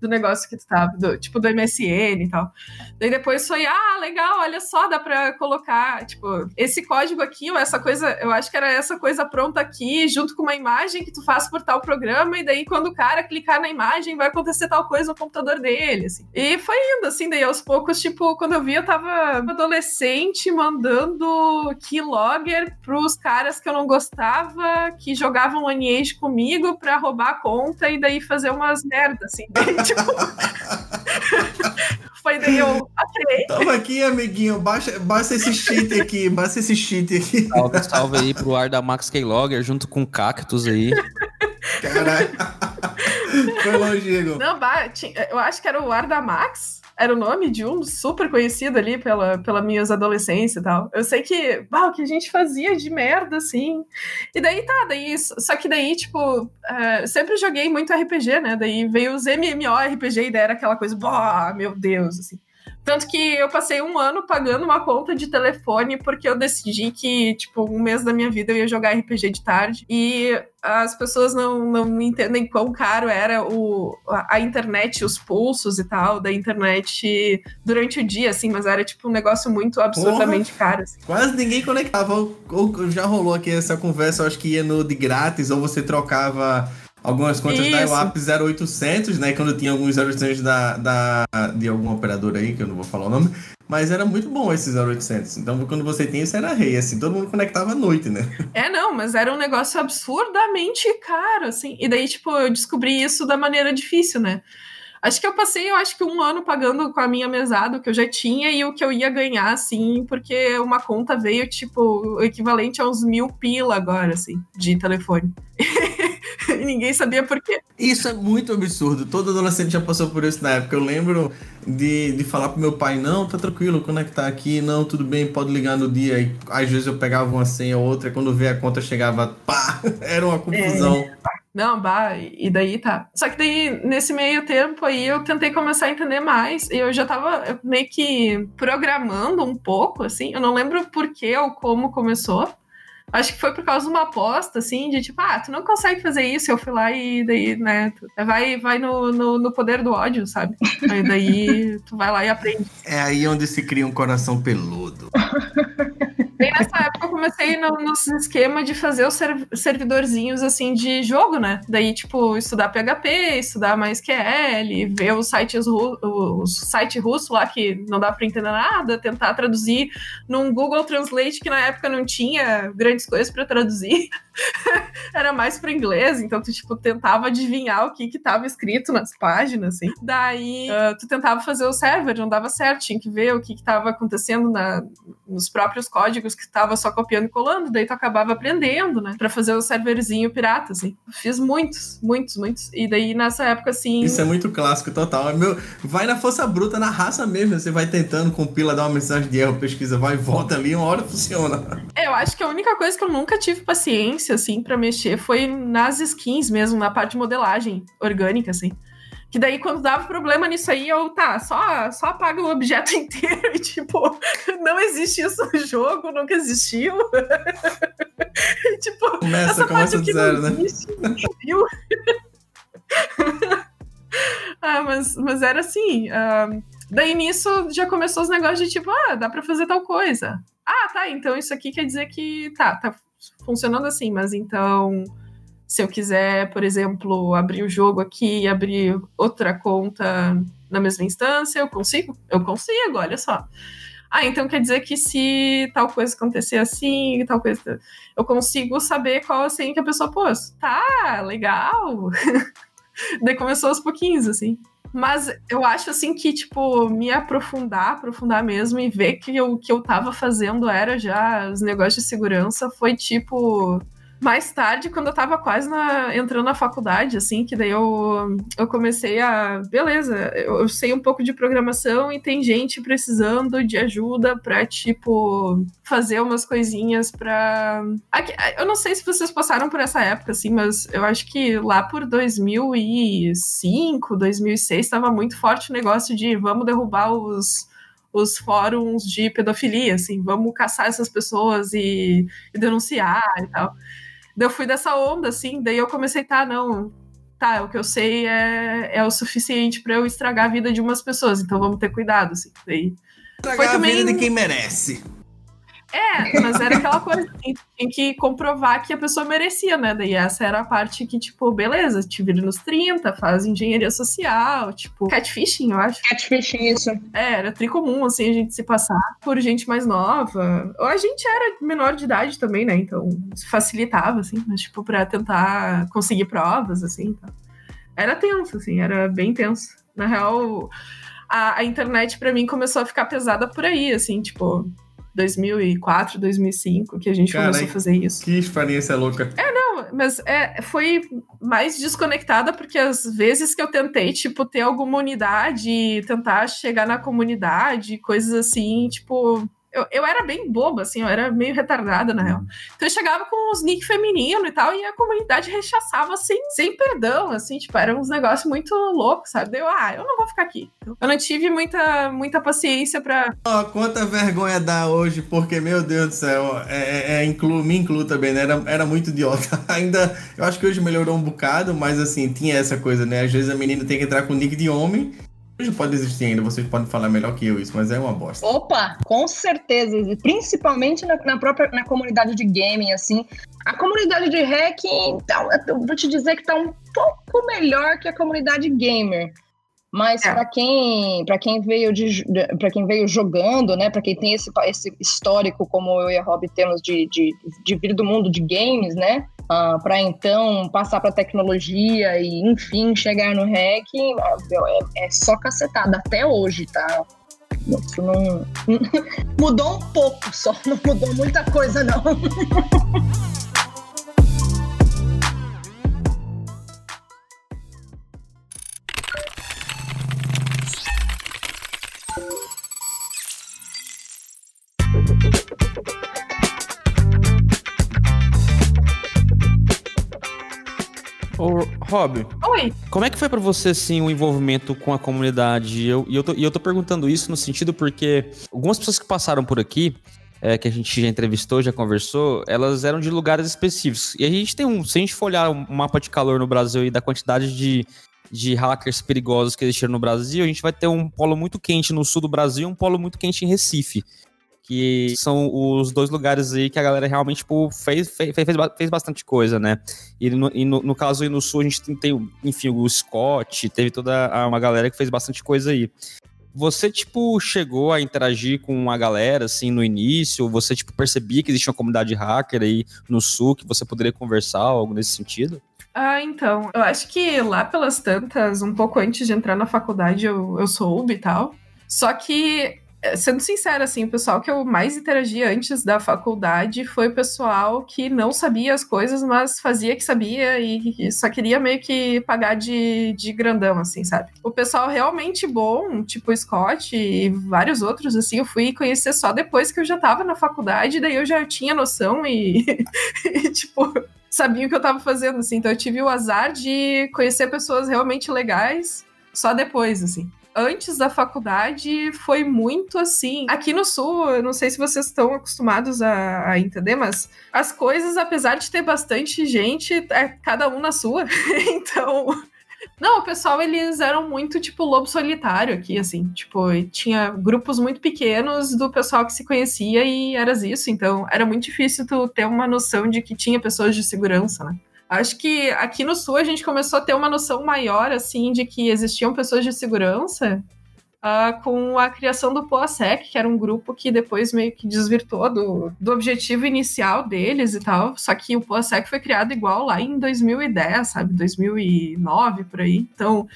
do negócio que tu tava, do, tipo, do MSN e tal. Daí depois foi, ah, legal, olha só, dá pra colocar, tipo, esse código aqui, ou essa coisa, eu acho que era essa coisa pronta aqui, junto com uma imagem que tu faz por tal programa, e daí quando o cara clicar na imagem, vai acontecer tal coisa no computador dele, assim. E foi indo, assim, daí aos poucos, tipo, quando eu vi, eu tava adolescente mandando keylogger pros caras que eu não gostava, que jogavam Lineage comigo pra roubar a conta e daí fazer umas merdas, assim. <laughs> Tipo... <laughs> foi daí eu, ok, Toma aqui, amiguinho, baixa, baixa esse cheat aqui, baixa esse cheat aqui. Salve, salve aí pro ar da Max Keylogger junto com o Cactus aí. Caralho. Foi longe, Igor. Não, bah, eu acho que era o Arda Max. Era o nome de um super conhecido ali pela, pela minhas adolescência e tal. Eu sei que, o que a gente fazia de merda, assim. E daí tá, daí, só que daí, tipo, eh, sempre joguei muito RPG, né? Daí veio os MMORPG e daí era aquela coisa, bah, meu Deus, assim. Tanto que eu passei um ano pagando uma conta de telefone porque eu decidi que, tipo, um mês da minha vida eu ia jogar RPG de tarde. E as pessoas não, não entendem quão caro era o, a, a internet, os pulsos e tal da internet durante o dia, assim, mas era, tipo, um negócio muito absurdamente caro. assim. Quase ninguém conectava. Ou, ou já rolou aqui essa conversa, eu acho que ia no de grátis, ou você trocava algumas contas da Isso. IWAP 0800, né? Quando tinha alguns 0800 da, da, de algum operador aí, que eu não vou falar o nome. Mas era muito bom esses 0800. Então, quando você tinha isso, era rei, assim. Todo mundo conectava à noite, né? <laughs> É, não, mas era um negócio absurdamente caro, assim. E daí, tipo, eu descobri isso da maneira difícil, né? Acho que eu passei, eu acho que um ano pagando com a minha mesada, o que eu já tinha, e o que eu ia ganhar, assim, porque uma conta veio, tipo, o equivalente a uns mil pila agora, assim, de telefone. <laughs> e ninguém sabia por quê. Isso é muito absurdo. Todo adolescente já passou por isso na época. Eu lembro de, de falar pro meu pai, não, tá tranquilo, conectar aqui, não, tudo bem, pode ligar no dia. E às vezes eu pegava uma senha ou outra, quando vê a conta chegava, pá, <laughs> era uma confusão. Não, bah, e daí tá. Só que daí, nesse meio tempo aí, eu tentei começar a entender mais. E eu já tava meio que programando um pouco, assim. Eu não lembro por que ou como começou. Acho que foi por causa de uma aposta, assim, de tipo, ah, tu não consegue fazer isso. Eu fui lá e daí, né, tu vai, vai no, no, no poder do ódio, sabe? Aí daí tu vai lá e aprende. É aí onde se cria um coração peludo. <laughs> Bem nessa época eu comecei no, nos esquemas de fazer os serv- servidorzinhos assim de jogo, né? Daí, tipo, estudar PHP, estudar mais QL, ver os sites ru site russo lá que não dá pra entender nada, tentar traduzir num Google Translate que na época não tinha grandes coisas pra traduzir. <laughs> Era mais para inglês, então tu tipo tentava adivinhar o que que tava escrito nas páginas, assim. Daí ah, tu tentava fazer o server, não dava certo, tinha que ver o que que tava acontecendo na, nos próprios códigos que tava só copiando e colando, daí tu acabava aprendendo, né, Pra fazer o serverzinho pirata, assim. Fiz muitos, muitos, muitos. E daí nessa época assim, Isso é muito clássico, total. É Meu, vai na força bruta, na raça mesmo. Você vai tentando, compila, dá uma mensagem de erro, pesquisa, vai e volta ali, uma hora funciona. Eu acho que a única coisa que eu nunca tive paciência, assim, pra mexer foi nas skins mesmo, na parte de modelagem orgânica, assim. Que daí, quando dava problema nisso aí, eu, tá, só, só apaga o objeto <laughs> inteiro e, tipo, não existe isso no jogo, nunca existiu. <laughs> E, tipo, Começa, essa começa parte aqui zero, não né? existe, ninguém viu. <laughs> ah, mas, mas era assim. ah, daí nisso já começou os negócios de tipo, ah, dá pra fazer tal coisa. Ah, tá, então isso aqui quer dizer que tá, tá funcionando assim, mas então se eu quiser, por exemplo, abrir o jogo aqui e abrir outra conta na mesma instância, eu consigo? Eu consigo, olha só. Ah, então quer dizer que se tal coisa acontecer assim, tal coisa. Eu consigo saber qual a senha que a pessoa pôs. Tá, legal. <laughs> Daí começou aos pouquinhos, assim. Mas eu acho, assim, que, tipo, me aprofundar, aprofundar mesmo e ver que o que eu tava fazendo era já os negócios de segurança foi, tipo, mais tarde, quando eu tava quase na- entrando na faculdade, assim, que daí eu, eu comecei a. Beleza, eu, eu sei um pouco de programação e tem gente precisando de ajuda pra, tipo, fazer umas coisinhas pra. Aqui- eu não sei se vocês passaram por essa época, assim, mas eu acho que lá por 2005, 2006, tava muito forte o negócio de vamos derrubar os. Os fóruns de pedofilia, assim, vamos caçar essas pessoas e, e denunciar e tal. Daí eu fui dessa onda, assim, daí eu comecei, tá, não, tá, o que eu sei é, é o suficiente pra eu estragar a vida de umas pessoas, então vamos ter cuidado, assim. Daí, Tragar a também- vida de quem merece. É, mas era aquela coisa, assim, tinha que comprovar que a pessoa merecia, né? Daí essa era a parte que, tipo, beleza, te vira nos 30, faz engenharia social, tipo, catfishing, eu acho. Catfishing, isso. É, era tricomum, assim, a gente se passar por gente mais nova. Ou a gente era menor de idade também, né? Então, isso facilitava, assim, mas, tipo, pra tentar conseguir provas, assim. Então. Era tenso, assim, era bem tenso. Na real, a, a internet pra mim começou a ficar pesada por aí, assim, tipo, 2004, 2005, que a gente Cara, começou a fazer isso. Que experiência louca. Não, mas é, foi mais desconectada porque às vezes que eu tentei, tipo, ter alguma unidade tentar chegar na comunidade, coisas assim, tipo. Eu, eu era bem boba, assim, eu era meio retardada, na real. Então eu chegava com os nick feminino e tal, e a comunidade rechaçava sem, sem perdão, assim, tipo, eram uns negócios muito loucos, sabe? Eu, ah, eu não vou ficar aqui. Eu não tive muita, muita paciência pra, Ó, quanta vergonha dá hoje, porque, meu Deus do céu, é, é, é, incluo, me incluo também, né? Era, era muito idiota. <laughs> Ainda, eu acho que hoje melhorou um bocado, mas assim, tinha essa coisa, né? Às vezes a menina tem que entrar com nick de homem. Hoje pode existir ainda, vocês podem falar melhor que eu isso, mas é uma bosta. Opa, com certeza. e Principalmente na, na própria na comunidade de gaming, assim. A comunidade de hack, então, eu vou te dizer que tá um pouco melhor que a comunidade gamer. Mas É. para quem para quem veio de para quem veio jogando, né, para quem tem esse, esse histórico como eu e a Rob temos de, de, de vir do mundo de games, né? para então passar para tecnologia e enfim chegar no hack, ah, é, é só cacetada até hoje, tá? Isso não <laughs> mudou um pouco só, não mudou muita coisa não. <laughs> Rob, Oi. como é que foi pra você, assim, o envolvimento com a comunidade? E eu, eu, tô, eu tô perguntando isso no sentido porque algumas pessoas que passaram por aqui, é, que a gente já entrevistou, já conversou, elas eram de lugares específicos. E a gente tem um. Se a gente for olhar um mapa de calor no Brasil e da quantidade de, de hackers perigosos que existiram no Brasil, a gente vai ter um polo muito quente no sul do Brasil e um polo muito quente em Recife. Que são os dois lugares aí que a galera realmente tipo, fez, fez, fez, fez bastante coisa, né? E, no, e no, no caso aí no sul, a gente tem, tem, enfim, o Scott, teve toda uma galera que fez bastante coisa aí. Você, tipo, chegou a interagir com a galera, assim, no início? Você, tipo, percebia que existia uma comunidade hacker aí no sul que você poderia conversar, algo nesse sentido? Ah, então. Eu acho que lá pelas tantas, um pouco antes de entrar na faculdade, eu, eu soube e tal. Só que, sendo sincera, assim, o pessoal que eu mais interagi antes da faculdade foi o pessoal que não sabia as coisas, mas fazia que sabia e, só queria meio que pagar de, de grandão, assim, sabe? O pessoal realmente bom, tipo Scott e vários outros, assim, eu fui conhecer só depois que eu já tava na faculdade, daí eu já tinha noção e, <laughs> e tipo sabia o que eu tava fazendo, assim. Então eu tive o azar de conhecer pessoas realmente legais só depois, assim. Antes da faculdade foi muito assim. Aqui no sul, eu não sei se vocês estão acostumados a, a entender, mas as coisas, apesar de ter bastante gente, é cada um na sua. <laughs> então. Não, o pessoal, eles eram muito, tipo, lobo solitário aqui, assim. Tipo, tinha grupos muito pequenos do pessoal que se conhecia e era isso. Então, era muito difícil tu ter uma noção de que tinha pessoas de segurança, né? Acho que aqui no Sul a gente começou a ter uma noção maior, assim, de que existiam pessoas de segurança ah, com a criação do POASEC, que era um grupo que depois meio que desvirtuou do, do objetivo inicial deles e tal. Só que o POASEC foi criado igual lá em 2010, sabe? 2009, por aí. Então,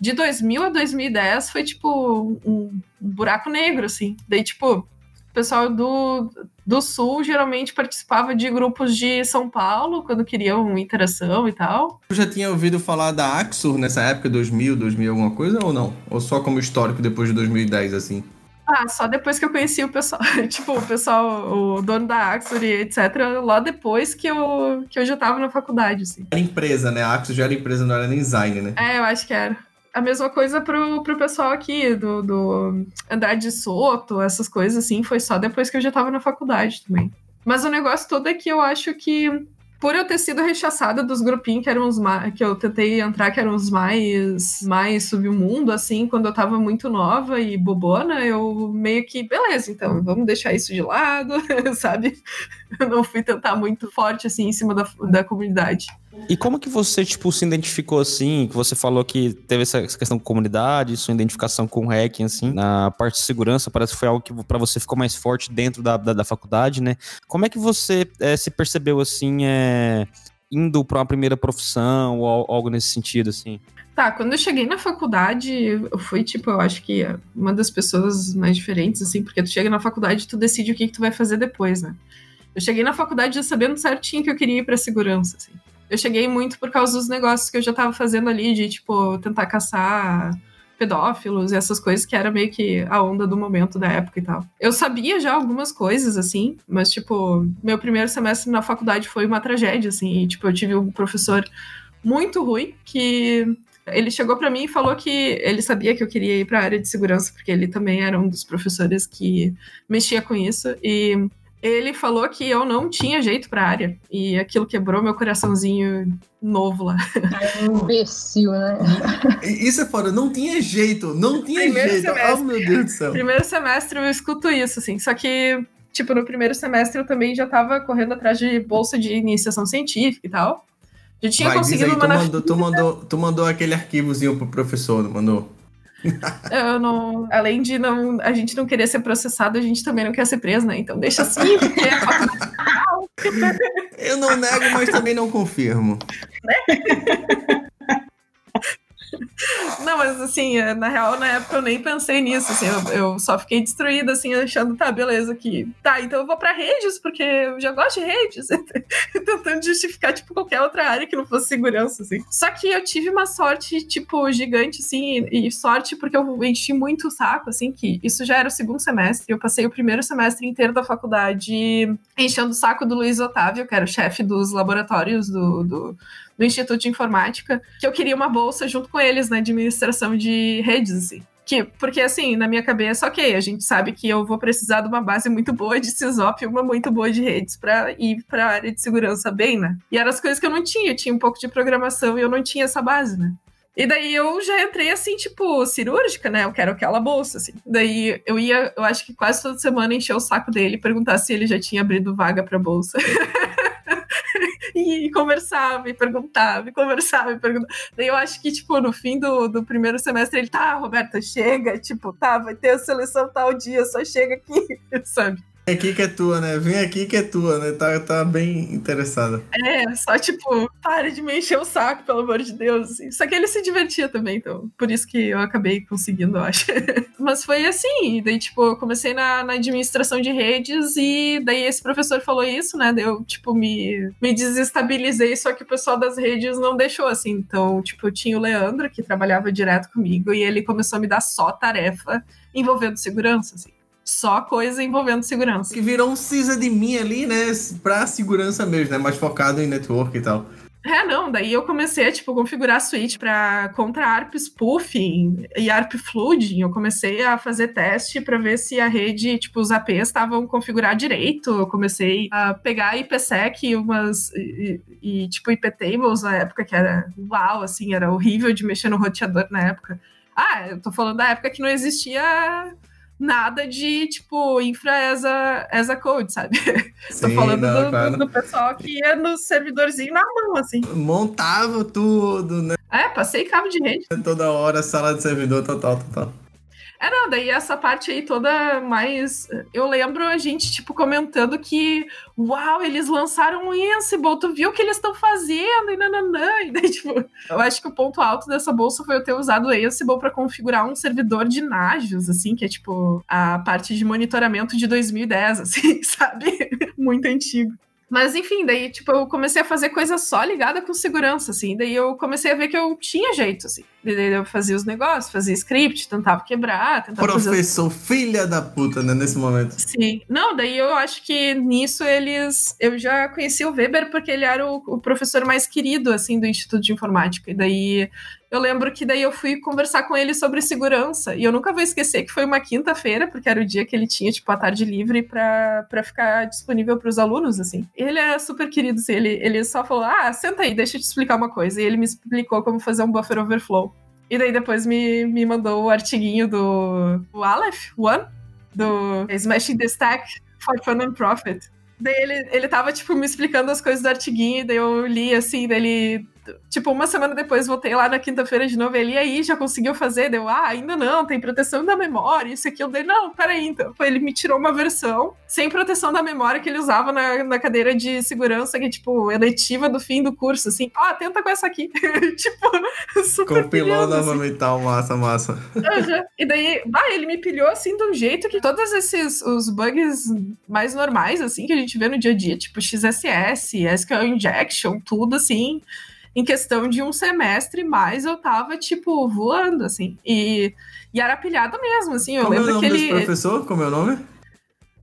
de 2000 a 2010 foi tipo um, um buraco negro, assim. Daí, tipo, o pessoal do, do Sul geralmente participava de grupos de São Paulo, quando queriam interação e tal. Eu já tinha ouvido falar da Axur nessa época, 2000, 2000 alguma coisa, ou não? Ou só como histórico depois de 2010, assim? Ah, só depois que eu conheci o pessoal, <laughs> tipo, o pessoal, o dono da Axor e etc, lá depois que eu, que eu já tava na faculdade, assim. Era empresa, né? A Axur já era empresa, não era nem design, né? É, eu acho que era. A mesma coisa pro, pro pessoal aqui, do, do Andrade Soto, essas coisas assim, foi só depois que eu já tava na faculdade também. Mas o negócio todo é que eu acho que, por eu ter sido rechaçada dos grupinhos que eram os que eu tentei entrar, que eram os mais, mais submundo, assim, quando eu tava muito nova e bobona, eu meio que, beleza, então, vamos deixar isso de lado, <laughs> sabe? Eu não fui tentar muito forte, assim, em cima da, da comunidade. E como que você, tipo, se identificou assim? Que você falou que teve essa questão com comunidade, sua identificação com o hacking, assim, na parte de segurança, parece que foi algo que pra você ficou mais forte dentro da, da, da faculdade, né? Como é que você eh, se percebeu, assim, é, indo pra uma primeira profissão ou al- algo nesse sentido, assim? Tá, quando eu cheguei na faculdade, eu fui, tipo, eu acho que uma das pessoas mais diferentes, assim, porque tu chega na faculdade e tu decide o que, que tu vai fazer depois, né? Eu cheguei na faculdade já sabendo certinho que eu queria ir pra segurança, assim. Eu cheguei muito por causa dos negócios que eu já tava fazendo ali, de, tipo, tentar caçar pedófilos e essas coisas que era meio que a onda do momento da época e tal. Eu sabia já algumas coisas, assim, mas, tipo, meu primeiro semestre na faculdade foi uma tragédia, assim, e, tipo, eu tive um professor muito ruim que ele chegou pra mim e falou que ele sabia que eu queria ir pra área de segurança, porque ele também era um dos professores que mexia com isso. E ele falou que eu não tinha jeito pra área. E aquilo quebrou meu coraçãozinho novo lá. Imbecil, né? Isso é foda, não tinha jeito, não tinha Primeiro jeito. semestre. Oh, meu Deus do céu. Primeiro semestre eu escuto isso, assim. Só que, tipo, no primeiro semestre eu também já tava correndo atrás de bolsa de iniciação científica e tal. Já tinha Vai, conseguido aí, uma tu na mandou, tu, mandou, tu mandou aquele arquivozinho pro professor, não mandou? Eu não. Além de não, a gente não querer ser processado, a gente também não quer ser preso, né? Então deixa assim, porque é. Eu não nego, mas também não confirmo. Não, mas assim, é, na real, na época eu nem pensei nisso, assim, eu, eu só fiquei destruída, assim, achando, tá, beleza, que tá, então eu vou pra redes, porque eu já gosto de redes, <laughs> tentando justificar, tipo, qualquer outra área que não fosse segurança, assim. Só que eu tive uma sorte, tipo, gigante, assim, e sorte porque eu enchi muito o saco, assim, que isso já era o segundo semestre, eu passei o primeiro semestre inteiro da faculdade enchendo o saco do Luiz Otávio, que era o chefe dos laboratórios do, do do Instituto de Informática, que eu queria uma bolsa junto com eles na administração de redes, assim. Que, porque assim, na minha cabeça, ok, a gente sabe que eu vou precisar de uma base muito boa de CISOP e uma muito boa de redes para ir para a área de segurança bem, né? E eram as coisas que eu não tinha, eu tinha um pouco de programação e eu não tinha essa base, né? E daí eu já entrei assim, tipo, cirúrgica, né? Eu quero aquela bolsa, assim. Daí eu ia, eu acho que quase toda semana encher o saco dele, perguntar se ele já tinha abrido vaga pra bolsa. <laughs> e conversava, e perguntava, e conversava, e perguntava. Daí eu acho que, tipo, no fim do, do primeiro semestre, ele, tá, Roberta, chega, tipo, tá, vai ter a seleção tal dia, só chega aqui, <laughs> sabe? Aqui que é tua, né? Vem aqui que é tua, né? Tá, tá bem interessada. É, só tipo, pare de me encher o saco, pelo amor de Deus. assim. Só que ele se divertia também, então. Por isso que eu acabei conseguindo, eu acho. <laughs> Mas foi assim. Daí, tipo, eu comecei na, na administração de redes e daí esse professor falou isso, né? Daí eu, tipo, me, me desestabilizei, só que o pessoal das redes não deixou, assim. Então, tipo, eu tinha o Leandro, que trabalhava direto comigo, e ele começou a me dar só tarefa envolvendo segurança, assim só coisa envolvendo segurança. Que virou um CISA de mim ali, né? Pra segurança mesmo, né? Mais focado em network e tal. É, não, daí eu comecei a, tipo, configurar a suíte para contra ARP spoofing e ARP flooding. Eu comecei a fazer teste para ver se a rede, tipo, os APs estavam configurados direito. Eu comecei a pegar IPsec umas, e, e, tipo, IP tables na época, que era uau, assim, era horrível de mexer no roteador na época. Ah, eu tô falando da época que não existia nada de, tipo, infra as a, as a code, sabe? <laughs> Tô Sim, falando não, do, claro. do, do pessoal que ia no servidorzinho na mão, assim. Montava tudo, né? É, passei cabo de rede. Toda hora, sala de servidor, total, total. É, não, daí essa parte aí toda mais. Eu lembro a gente, tipo, comentando que, uau, eles lançaram Ansible, tu viu o que eles estão fazendo, e nananã. E daí, <laughs> tipo, eu acho que o ponto alto dessa bolsa foi eu ter usado o Ansible para configurar um servidor de Nagios, assim, que é, tipo, a parte de monitoramento de 2010, <laughs> assim, sabe? Muito antigo. Mas enfim, daí, tipo, eu comecei a fazer coisa só ligada com segurança, assim. Daí eu comecei a ver que eu tinha jeito, assim. Daí eu fazia os negócios, fazia script, tentava quebrar, tentava. Professor, filha da puta, né? Nesse momento. Sim. Não, daí eu acho que nisso eles. Eu já conheci o Weber porque ele era o, o professor mais querido, assim, do Instituto de Informática. E daí eu lembro que daí eu fui conversar com ele sobre segurança. E eu nunca vou esquecer que foi uma quinta-feira, porque era o dia que ele tinha, tipo, a tarde livre pra ficar disponível pros alunos, assim. Ele é super querido, assim, ele, ele só falou: ah, senta aí, deixa eu te explicar uma coisa. E ele me explicou como fazer um buffer overflow. E daí depois me, me mandou o artiguinho do o Aleph One, do Smashing the Stack for Fun and Profit. Daí ele, ele tava, tipo, me explicando as coisas do artiguinho, daí eu li, assim, daí ele... Tipo, uma semana depois, voltei lá na quinta-feira de novo, ele, e aí, já conseguiu fazer? Deu, ah, ainda não, tem proteção da memória, isso aqui. Eu dei, não, peraí, então. Ele me tirou uma versão sem proteção da memória que ele usava na, na cadeira de segurança, que é, tipo, eletiva do fim do curso, assim. Ah, tenta com essa aqui. <laughs> tipo, super Compilou assim. novamente, tal, massa, massa. Uhum. E daí, bah, ele me pilhou assim de um jeito que todos esses os bugs mais normais, assim, que a gente vê no dia a dia, tipo XSS, SQL Injection, tudo assim, em questão de um semestre mais eu tava, tipo, voando, assim. E, e era pilhado mesmo, assim. Eu Como é o lembro nome que desse ele professor? Como é o nome?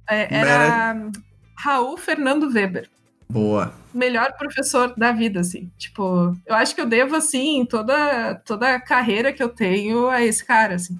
é, era Raul Fernando Weber. Boa. melhor professor da vida, assim. Tipo, eu acho que eu devo, assim, toda, toda a carreira que eu tenho a esse cara, assim.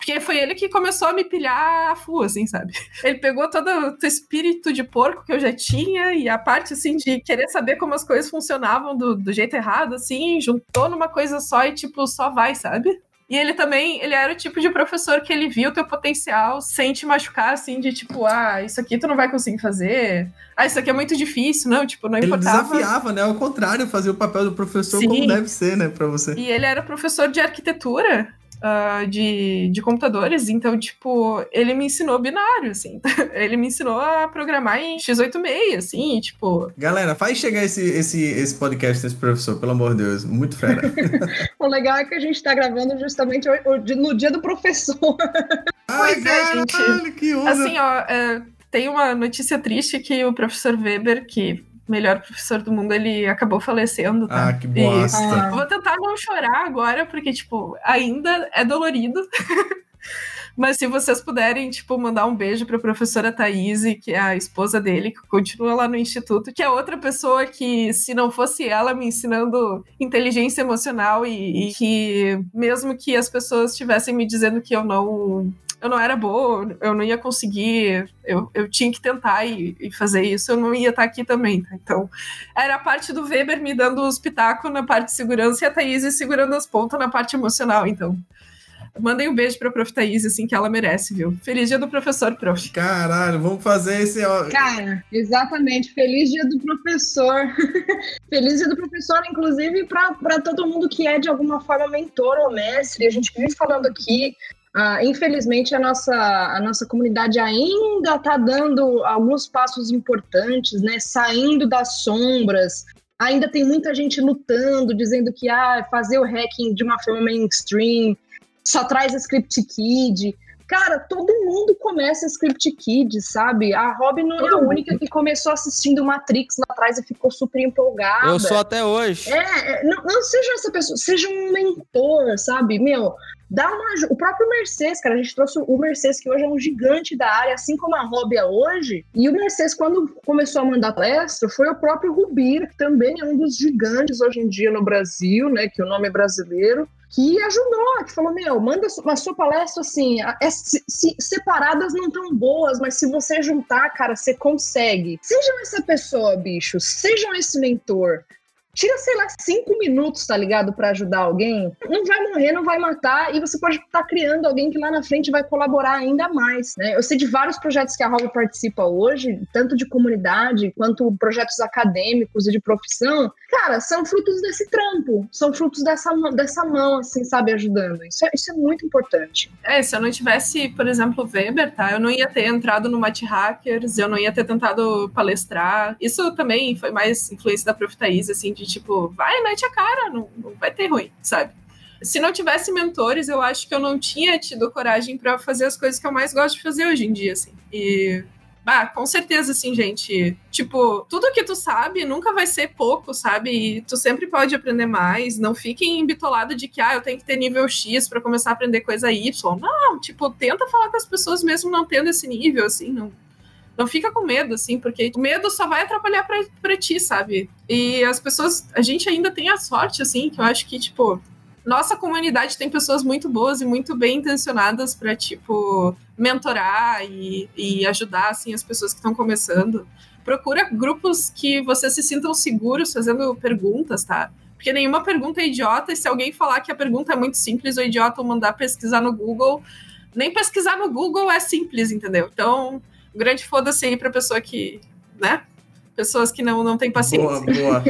Porque foi ele que começou a me pilhar a full, assim, sabe? <laughs> Ele pegou todo o espírito de porco que eu já tinha e a parte, assim, de querer saber como as coisas funcionavam do, do jeito errado, assim, juntou numa coisa só e, tipo, só vai, sabe? E ele também, ele era o tipo de professor que ele via o teu potencial sem te machucar, assim, de tipo, ah, isso aqui tu não vai conseguir fazer. Ah, isso aqui é muito difícil. Não, tipo, não Ele importava. desafiava, né? Ao contrário, fazia o papel do professor Sim. como deve ser, né? Pra você. E ele era professor de arquitetura. Uh, de, de computadores, então, tipo, ele me ensinou binário, assim. <laughs> ele me ensinou a programar em x86, assim, tipo. Galera, faz chegar esse, esse, esse podcast desse professor, pelo amor de Deus. Muito fera. <laughs> o legal é que a gente tá gravando justamente no dia do professor. pois é, gente. Que onda. Assim, ó, é, tem uma notícia triste que o professor Weber, que melhor professor do mundo, ele acabou falecendo, tá? Ah, que bosta. E, vou tentar não chorar agora, porque, tipo, ainda é dolorido. <laughs> Mas se vocês puderem, tipo, mandar um beijo para a professora Thaís, que é a esposa dele, que continua lá no instituto, que é outra pessoa que, se não fosse ela me ensinando inteligência emocional e, e que, mesmo que as pessoas estivessem me dizendo que eu não eu não era boa, eu não ia conseguir, eu, eu tinha que tentar e, e fazer isso, eu não ia estar aqui também, tá? Então, era a parte do Weber me dando os pitacos na parte de segurança e a Thaís segurando as pontas na parte emocional, então. Mandem um beijo pra Prof. Thaís, assim, que ela merece, viu? Feliz dia do professor, prof. Caralho, vamos fazer esse. Cara, exatamente. Feliz dia do professor. <laughs> Feliz dia do professor, inclusive, para todo mundo que é de alguma forma mentor ou mestre. A gente vive falando aqui Uh, infelizmente, a nossa, a nossa comunidade ainda está dando alguns passos importantes, né? Saindo das sombras. Ainda tem muita gente lutando, dizendo que ah, fazer o hacking de uma forma mainstream só traz Script Kid. Cara, todo mundo começa Script Kid, sabe? A Robin não é a única que começou assistindo Matrix lá atrás e ficou super empolgada. Eu sou até hoje. É, é não, não seja essa pessoa, seja um mentor, sabe? Meu, dá uma O próprio Mercedes, cara, a gente trouxe o Mercedes, que hoje é um gigante da área, assim como a Robbie é hoje. E o Mercedes, quando começou a mandar palestra, foi o próprio Rubir, que também é um dos gigantes hoje em dia no Brasil, né? Que o nome é brasileiro que ajudou, que falou, meu, manda a sua palestra assim, é, se, se, separadas não tão boas, mas se você juntar, cara, você consegue. Sejam essa pessoa, bicho, sejam esse mentor, tira, sei lá, cinco minutos, tá ligado, para ajudar alguém, não vai morrer, não vai matar, e você pode estar tá criando alguém que lá na frente vai colaborar ainda mais, né? Eu sei de vários projetos que a Rob participa hoje, tanto de comunidade quanto projetos acadêmicos e de profissão, cara, são frutos desse trampo, são frutos dessa, dessa mão, assim, sabe, ajudando. Isso é, isso é muito importante. É, se eu não tivesse, por exemplo, Weber, tá? Eu não ia ter entrado no Mat Hackers, eu não ia ter tentado palestrar. Isso também foi mais influência da Prof. Thaís, assim, de tipo, vai, mete a cara, não, não vai ter ruim, sabe? Se não tivesse mentores, eu acho que eu não tinha tido coragem para fazer as coisas que eu mais gosto de fazer hoje em dia, assim. E ah, com certeza, assim, gente. Tipo, tudo que tu sabe nunca vai ser pouco, sabe? E tu sempre pode aprender mais. Não fiquem bitolado de que, ah, eu tenho que ter nível X para começar a aprender coisa Y. Não, tipo, tenta falar com as pessoas mesmo não tendo esse nível, assim, não. Não fica com medo, assim, porque o medo só vai atrapalhar pra, pra ti, sabe? E as pessoas. A gente ainda tem a sorte, assim, que eu acho que, tipo, nossa comunidade tem pessoas muito boas e muito bem intencionadas para tipo mentorar e, e, ajudar assim as pessoas que estão começando. Procura grupos que você se sintam seguros fazendo perguntas, tá? Porque nenhuma pergunta é idiota, e se alguém falar que a pergunta é muito simples, o idiota mandar pesquisar no Google, nem pesquisar no Google é simples, entendeu? Então, grande foda-se aí pra pessoa que, né? Pessoas que não, não têm paciência. Boa, boa.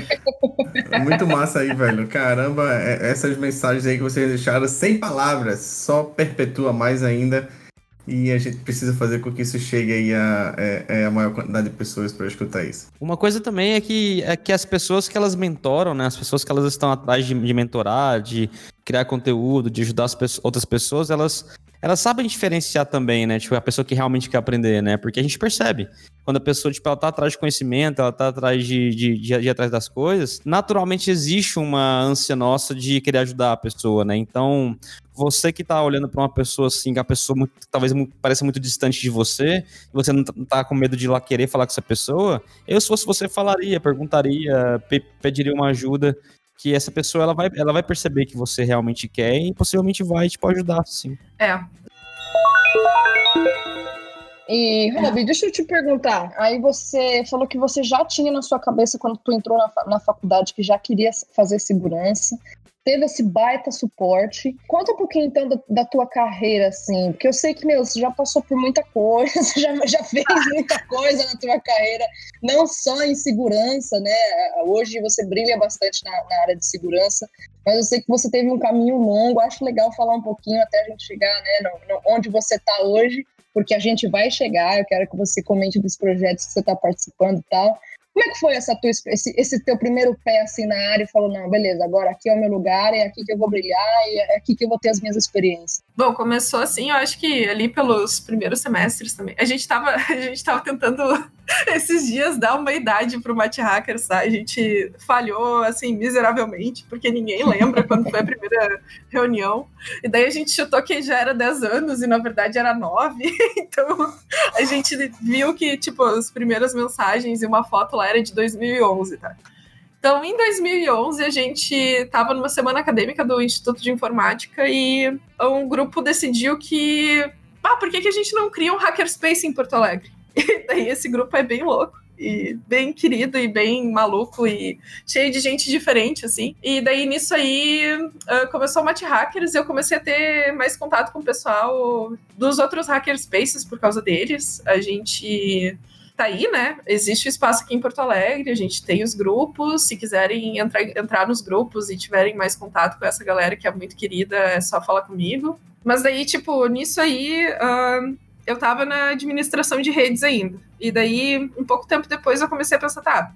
<laughs> Muito massa aí, velho. Caramba, é, essas mensagens aí que vocês deixaram sem palavras, só perpetua mais ainda. E a gente precisa fazer com que isso chegue aí a, a, é, é a maior quantidade de pessoas para escutar isso. Uma coisa também é que, é que as pessoas que elas mentoram, né? As pessoas que elas estão atrás de, de mentorar, de criar conteúdo, de ajudar outras pessoas, elas elas sabem diferenciar também, né? Tipo, a pessoa que realmente quer aprender, né? Porque a gente percebe. Quando a pessoa, tipo, ela tá atrás de conhecimento, ela tá atrás de, de, de, de atrás das coisas, naturalmente existe uma ânsia nossa de querer ajudar a pessoa, né? Então, você que tá olhando para uma pessoa assim, que a pessoa muito, talvez muito, pareça muito distante de você, e você não tá, não tá com medo de ir lá querer falar com essa pessoa, eu, se fosse você, falaria, perguntaria, pe pediria uma ajuda que essa pessoa ela vai, ela vai perceber que você realmente quer e possivelmente vai te tipo, ajudar, sim. É. E, Rob, deixa eu te perguntar. Aí você falou que você já tinha na sua cabeça, quando tu entrou na, na faculdade, que já queria fazer segurança teve esse baita suporte. Conta um pouquinho então da, da, tua carreira, assim, porque eu sei que, meu, você já passou por muita coisa, você <laughs> já, já fez muita coisa na tua carreira, não só em segurança, né? Hoje você brilha bastante na, na área de segurança, Mas eu sei que você teve um caminho longo, acho legal falar um pouquinho até a gente chegar, né, no, no, onde você está hoje, porque a gente vai chegar, eu quero que você comente dos projetos que você está participando e tal. Como é que foi essa tua, esse, esse teu primeiro pé assim na área e falou, não, beleza, agora aqui é o meu lugar, é aqui que eu vou brilhar, e é aqui que eu vou ter as minhas experiências? Bom, começou assim, eu acho que ali pelos primeiros semestres também. A gente tava, <laughs> a gente tava tentando <laughs> esses dias dar uma idade pro Mate Hackers, tá? A gente falhou, assim, miseravelmente, porque ninguém lembra quando foi a primeira reunião. E daí a gente chutou que já era 10 anos e na verdade era 9. <laughs> Então a gente viu que, tipo, as primeiras mensagens e uma foto lá era de 2011, tá? Então, em 2011, a gente estava numa semana acadêmica do Instituto de Informática e um grupo decidiu que. Ah, por que, que a gente não cria um hackerspace em Porto Alegre? E <laughs> daí esse grupo é bem louco e bem querido e bem maluco e cheio de gente diferente, assim. E daí nisso aí uh, começou o Mate Hackers e eu comecei a ter mais contato com o pessoal dos outros hackerspaces por causa deles. A gente tá aí, né? Existe o espaço aqui em Porto Alegre, a gente tem os grupos. Se quiserem entrar, entrar nos grupos e tiverem mais contato com essa galera que é muito querida, é só falar comigo. Mas daí, tipo, nisso aí, uh, eu tava na administração de redes ainda. E daí, um pouco tempo depois, eu comecei a pensar, tá,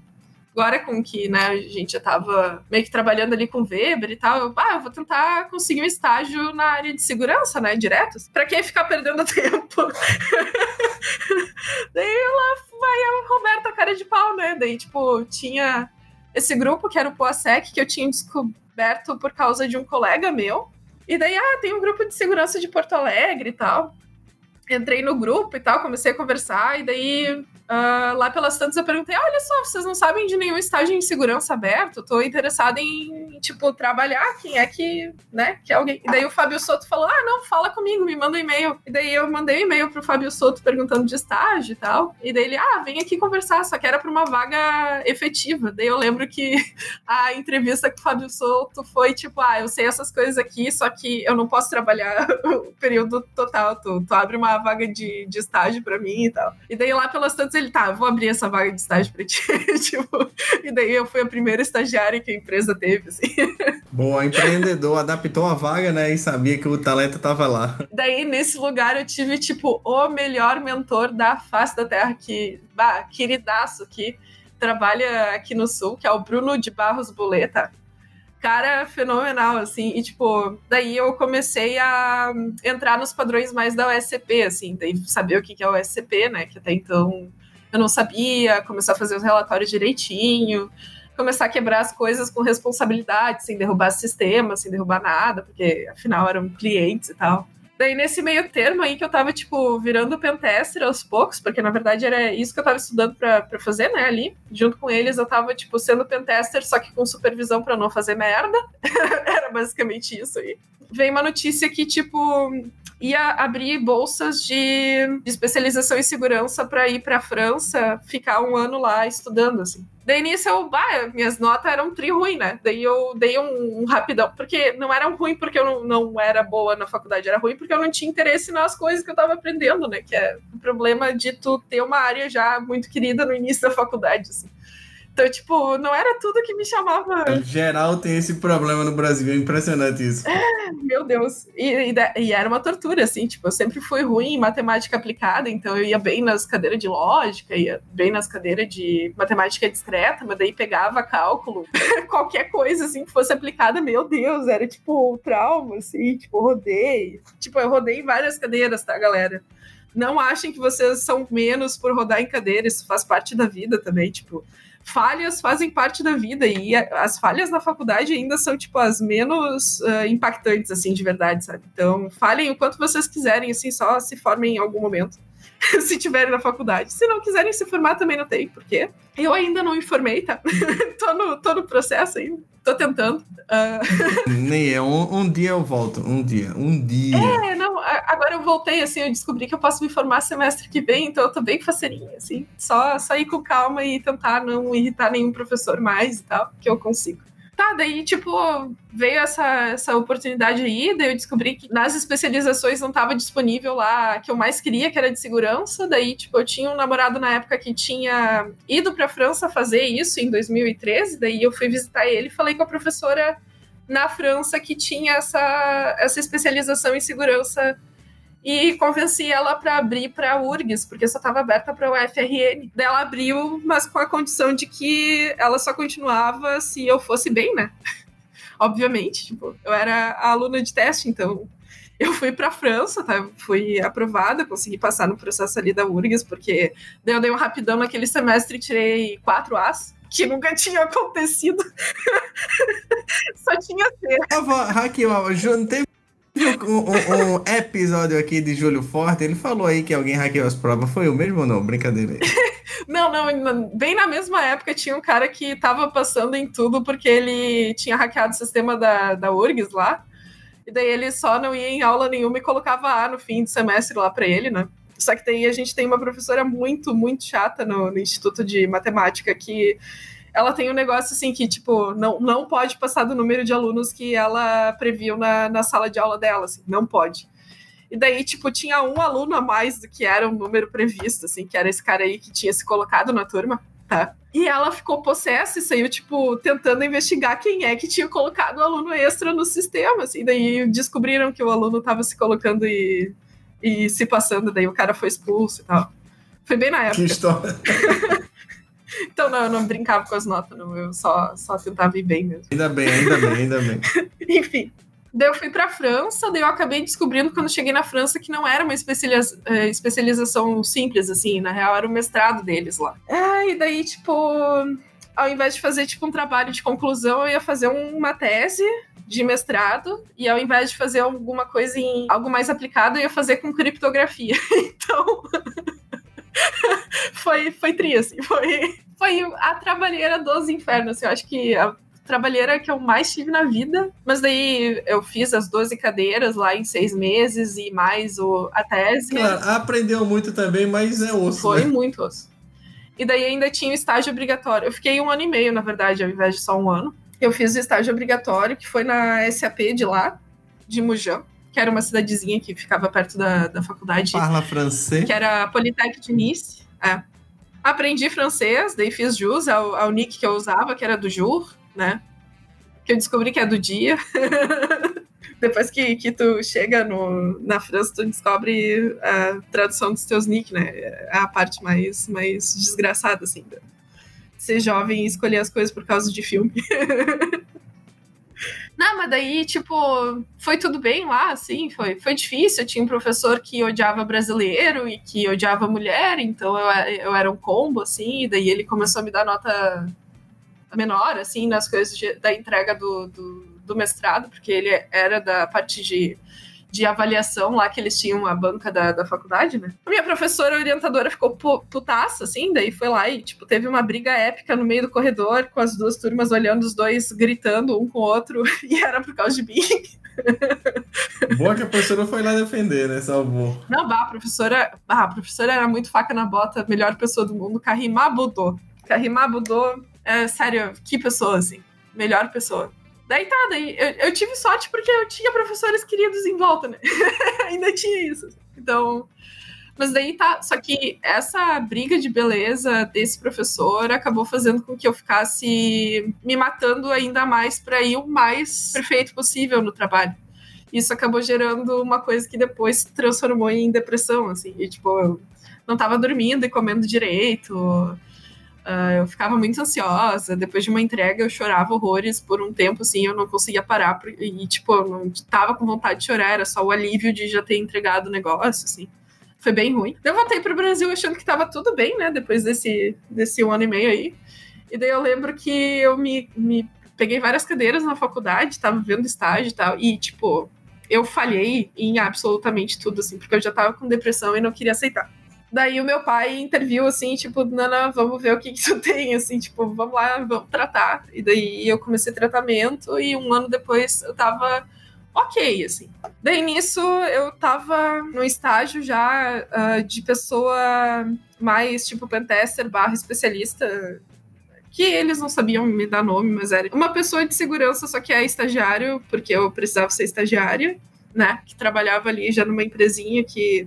agora com que né, a gente já estava meio que trabalhando ali com Weber e tal, eu, ah, eu vou tentar conseguir um estágio na área de segurança, né, diretos. Para quem ficar perdendo <laughs> tempo? Daí lá vai a Roberta cara de pau, né? Daí, tipo, tinha esse grupo que era o Poasec, que eu tinha descoberto por causa de um colega meu. E daí, ah, tem um grupo de segurança de Porto Alegre e tal. Entrei no grupo e tal, comecei a conversar, e daí Uh, lá pelas tantas eu perguntei: olha só, vocês não sabem de nenhum estágio em segurança aberto? Tô interessada em, tipo, trabalhar. Quem é que, né, que é alguém. E daí o Fábio Soto falou: ah, não, fala comigo, me manda um e-mail. E daí eu mandei um e-mail pro Fábio Soto perguntando de estágio e tal. E daí ele: ah, vem aqui conversar, só que era pra uma vaga efetiva. Daí eu lembro que <laughs> a entrevista com o Fábio Soto foi tipo: ah, eu sei essas coisas aqui, só que eu não posso trabalhar <laughs> o período total. Tu, tu abre uma vaga de, de estágio pra mim e tal. E daí lá pelas tantas ele, tá, vou abrir essa vaga de estágio pra ti. <laughs> tipo, e daí eu fui a primeira estagiária que a empresa teve, assim. Boa, empreendedor, adaptou a vaga, né, e sabia que o talento tava lá. Daí, nesse lugar, eu tive, tipo, o melhor mentor da face da Terra, que, bah, queridaço, que trabalha aqui no Sul, que é o Bruno de Barros Boleta cara fenomenal, assim, e tipo, daí eu comecei a entrar nos padrões mais da OSCP, assim, daí saber o que é o OSCP, né, que até então eu não sabia, começar a fazer os relatórios direitinho, começar a quebrar as coisas com responsabilidade, sem derrubar sistema, sem derrubar nada, porque afinal eram clientes e tal. Daí, nesse meio termo aí que eu tava, tipo, virando pentester aos poucos, porque na verdade era isso que eu tava estudando pra, pra fazer, né, ali. Junto com eles, eu tava, tipo, sendo pentester, só que com supervisão para não fazer merda. <laughs> era basicamente isso aí. Veio uma notícia que, tipo, ia abrir bolsas de, de especialização em segurança para ir para a França, ficar um ano lá estudando, assim. Daí nisso eu, bah, minhas notas eram tri ruim, né? Daí eu dei um, um rapidão, porque não eram ruim porque eu não, não, era boa na faculdade, era ruim porque eu não tinha interesse nas coisas que eu tava aprendendo, né? Que é o problema de tu ter uma área já muito querida no início da faculdade, assim. Então, tipo, não era tudo que me chamava. Em geral tem esse problema no Brasil, é impressionante isso. É, meu Deus. E, e, e, era uma tortura, assim, tipo, eu sempre fui ruim em matemática aplicada, então eu ia bem nas cadeiras de lógica, ia bem nas cadeiras de matemática discreta, mas daí pegava cálculo, <laughs> qualquer coisa, assim, que fosse aplicada, meu Deus, era tipo trauma, assim, tipo, rodei. Tipo, eu rodei em várias cadeiras, tá, galera? Não achem que vocês são menos por rodar em cadeira, isso faz parte da vida também, tipo falhas fazem parte da vida e as falhas na faculdade ainda são tipo as menos uh, impactantes assim de verdade, sabe? Então, falhem o quanto vocês quiserem, assim, só se formem em algum momento. <laughs> se tiverem na faculdade. Se não quiserem se formar, também não tem, porque eu ainda não me formei, tá? <laughs> tô, no, tô no processo ainda. Tô tentando. Uh... <laughs> Nem é. Um, um, dia eu volto. Um dia. Um dia. É, não. Agora eu voltei, assim, eu descobri que eu posso me formar semestre que vem, então eu tô bem faceirinha, assim. Só, só ir com calma e tentar não irritar nenhum professor mais e tal, que eu consigo. Tá, daí, tipo, veio essa, essa oportunidade aí, daí eu descobri que nas especializações não estava disponível lá que eu mais queria, que era de segurança. Daí, tipo, eu tinha um namorado na época que tinha ido pra França fazer isso em 2013, daí eu fui visitar ele e falei com a professora na França que tinha essa, essa especialização em segurança e convenci ela para abrir para a URGS, porque só estava aberta para o FRN. Daí ela abriu, mas com a condição de que ela só continuava se eu fosse bem, né? <laughs> Obviamente, tipo, eu era aluna de teste, então eu fui para a França, tá? Fui aprovada, consegui passar no processo ali da URGS, porque daí eu dei um rapidão naquele semestre e tirei quatro As, que nunca <laughs> tinha acontecido. <laughs> Só tinha. Tava, Raquel, não teve um, um- episódio aqui de Júlio Forte, ele falou aí que alguém hackeou as provas. Foi o mesmo ou não? Brincadeira. <laughs> Não, não, bem na mesma época tinha um cara que tava passando em tudo porque ele tinha hackeado o sistema da, da URGS lá. E daí ele só não ia em aula nenhuma e colocava A no fim do semestre lá pra ele, né? Só que daí a gente tem uma professora muito, muito chata no, no Instituto de Matemática que ela tem um negócio assim que, tipo, não, não pode passar do número de alunos que ela previu na, na sala de aula dela, assim, não pode. E daí, tipo, tinha um aluno a mais do que era o número previsto, assim, que era esse cara aí que tinha se colocado na turma, tá? E ela ficou possessa e saiu, tipo, tentando investigar quem é que tinha colocado o aluno extra no sistema, assim. Daí descobriram que o aluno tava se colocando e, e se passando, daí o cara foi expulso e tal. Foi bem na época. Que história. <laughs> Então, não, eu não brincava com as notas, não. Eu só, só tentava ir bem mesmo. Ainda bem, ainda bem, ainda bem. <laughs> Enfim. Daí eu fui pra França, daí eu acabei descobrindo quando cheguei na França que não era uma especializa- eh, especialização simples, assim, na real era o mestrado deles lá. Ah, e daí, tipo, ao invés de fazer, tipo, um trabalho de conclusão, eu ia fazer um- uma tese de mestrado, e ao invés de fazer alguma coisa em algo mais aplicado, eu ia fazer com criptografia. <laughs> Então, <laughs> foi, foi tri, assim, foi, foi a trabalheira dos infernos, assim, eu acho que a trabalheira que eu mais tive na vida. Mas daí eu fiz as 12 cadeiras lá em seis meses e mais o, a tese. Claro, aprendeu muito também, mas é osso. Foi né? muito osso. E daí ainda tinha o estágio obrigatório. Eu fiquei um ano e meio, na verdade, ao invés de só um ano. Eu fiz o estágio obrigatório, que foi na SAP de lá, de Mujan, que era uma cidadezinha que ficava perto da, da faculdade Parla francês. que era a Polytech de Nice. É. Aprendi francês, daí fiz jus ao, ao nick que eu usava, que era do jour, né? Que eu descobri que é do dia. <laughs> Depois que, que tu chega no, na França, tu descobre a tradução dos teus nick, né? É a parte mais, mais desgraçada, assim, de ser jovem e escolher as coisas por causa de filme. <laughs> Não, mas daí, tipo, foi tudo bem lá, assim, foi, foi difícil. Eu tinha um professor que odiava brasileiro e que odiava mulher, então eu, eu era um combo, assim, e daí ele começou a me dar nota menor, assim, nas coisas de- da entrega do, do, do mestrado, porque ele era da parte de, de avaliação lá, que eles tinham a banca da, da faculdade, né? A minha professora orientadora ficou pu- putaça, assim, daí foi lá e, tipo, teve uma briga épica no meio do corredor, com as duas turmas olhando os dois, gritando um com o outro, <laughs> e era por causa de mim. Boa que a professora foi lá defender, né? Salvou. Não, bah, a professora, bah, a professora era muito faca na bota, melhor pessoa do mundo, Karima Budô. Karima Budô, é, sério, que pessoa, assim, melhor pessoa. Daí tá, daí eu, eu tive sorte porque eu tinha professores queridos em volta, né? <laughs> Ainda tinha isso. Então, mas daí tá, só que essa briga de beleza desse professor acabou fazendo com que eu ficasse me matando ainda mais para ir o mais perfeito possível no trabalho isso acabou gerando uma coisa que depois se transformou em depressão, assim. E, tipo, eu não tava dormindo e comendo direito. Ah, eu ficava muito ansiosa. Depois de uma entrega, eu chorava horrores por um tempo, assim. Eu não conseguia parar. por- E, tipo, eu não tava com vontade de chorar. Era só o alívio de já ter entregado o negócio, assim. Foi bem ruim. Eu voltei pro Brasil achando que tava tudo bem, né? Depois desse, desse um ano e meio aí. E daí eu lembro que eu me, me peguei várias cadeiras na faculdade, tava vendo estágio e tal. E, tipo, eu falhei em absolutamente tudo, assim, porque eu já tava com depressão e não queria aceitar. Daí o meu pai interviu, assim, tipo, Nana, vamos ver o que que tu tem, assim, tipo, vamos lá, vamos tratar. E daí eu comecei tratamento e um ano depois eu tava ok, assim. Daí nisso eu tava no estágio já ah, de pessoa mais, tipo, pentester barra especialista, que eles não sabiam me dar nome, mas era uma pessoa de segurança, só que é estagiário, porque eu precisava ser estagiária, né? Que trabalhava ali já numa empresinha que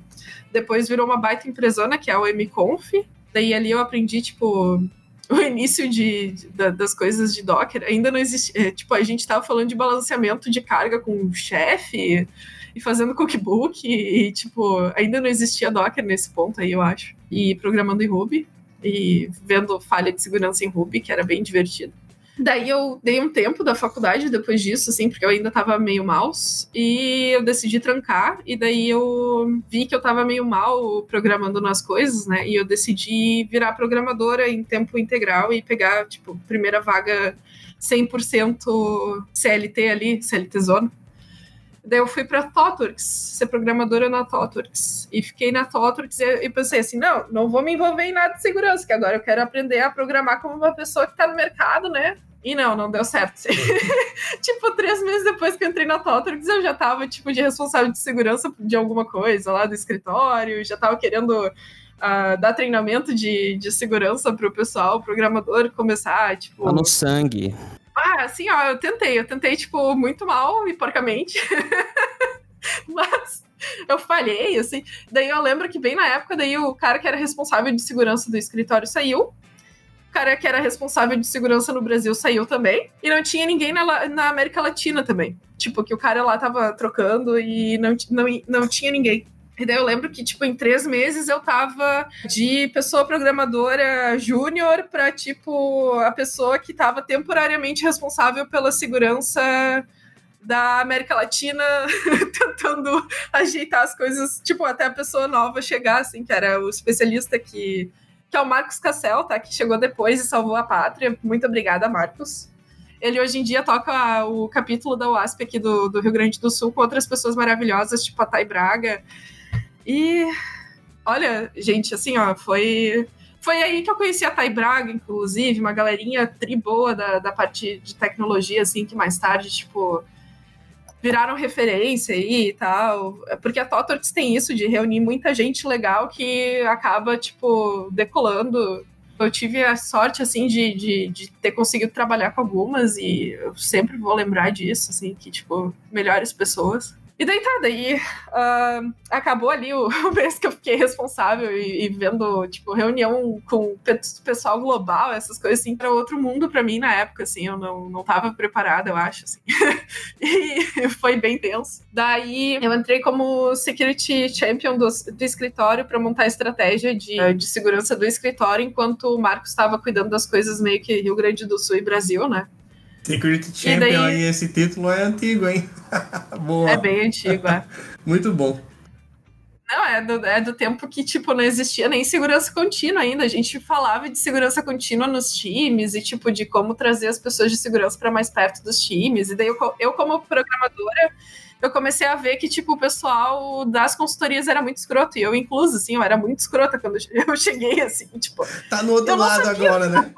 depois virou uma baita empresona, que é o MConf. Daí ali eu aprendi, tipo, <laughs> o início de, de- da- das coisas de Docker ainda não existia. é, tipo, a gente tava falando de balanceamento de carga com o chefe e fazendo cookbook e, tipo, ainda não existia Docker nesse ponto aí, eu acho. E programando em Ruby e vendo falha de segurança em Ruby, que era bem divertido. Daí eu dei um tempo da faculdade depois disso, assim, porque eu ainda tava meio mal. E eu decidi trancar. E daí eu vi que eu tava meio mal programando nas coisas, né? E eu decidi virar programadora em tempo integral e pegar, tipo, primeira vaga 100% CLT ali, CLT zona. Daí eu fui pra Totworks, ser programadora na Totworks. E fiquei na Totworks e, pensei assim, não, não vou me envolver em nada de segurança, que agora eu quero aprender a programar como uma pessoa que tá no mercado, né? E não, não deu certo. <laughs> tipo, três meses depois que eu entrei na Totworks, eu já tava, tipo, de responsável de segurança de alguma coisa lá do escritório, já tava querendo ah, dar treinamento de, de segurança pro pessoal, programador, começar, tipo... Tá no sangue. Ah, assim, ó, eu tentei, eu tentei, tipo, muito mal e porcamente. <laughs> Mas eu falhei, assim. Daí eu lembro que bem na época, daí o cara que era responsável de segurança do escritório saiu. O cara que era responsável de segurança no Brasil saiu também. E não tinha ninguém na, na América Latina também. Tipo, que o cara lá tava trocando e não, não, não tinha ninguém. E daí eu lembro que, tipo, em três meses eu tava de pessoa programadora júnior pra, tipo, a pessoa que tava temporariamente responsável pela segurança da América Latina, <laughs> tentando ajeitar as coisas, tipo, até a pessoa nova chegar, assim, que era o especialista que, que é o Marcos Cassel, tá? Que chegou depois e salvou a pátria. Muito obrigada, Marcos. Ele hoje em dia toca o capítulo da UASP aqui do, do Rio Grande do Sul com outras pessoas maravilhosas, tipo a Thay Braga. E olha, gente, assim, ó, foi. Foi aí que eu conheci a Thay Braga, inclusive, uma galerinha tri boa da, da parte de tecnologia, assim, que mais tarde, tipo, viraram referência aí e tal. Porque a Totorx tem isso de reunir muita gente legal que acaba, tipo, decolando. Eu tive a sorte, assim, de, de, de ter conseguido trabalhar com algumas e eu sempre vou lembrar disso, assim, que, tipo, melhores pessoas. E daí tá, daí ah, acabou ali o, <laughs> o mês que eu fiquei responsável e, e vendo, tipo, reunião com o pe- pessoal global, essas coisas assim, para outro mundo pra mim na época, assim, eu não, não tava preparada, eu acho, assim. <laughs> e foi bem tenso. Daí eu entrei como Security Champion do, do escritório para montar a estratégia de, de segurança do escritório, enquanto o Marcos estava cuidando das coisas meio que Rio Grande do Sul e Brasil, né? Security E Champion aí, esse título é antigo, hein? <laughs> Boa. É bem antigo, é. Muito bom. Não, é do, é do tempo que, tipo, não existia nem segurança contínua ainda. A gente falava de segurança contínua nos times e, tipo, de como trazer as pessoas de segurança para mais perto dos times. E daí, eu, eu, como programadora, eu comecei a ver que, tipo, o pessoal das consultorias era muito escroto. E eu, incluso, assim, eu era muito escrota quando <laughs> eu cheguei, assim, tipo, Tá no outro lado agora, né?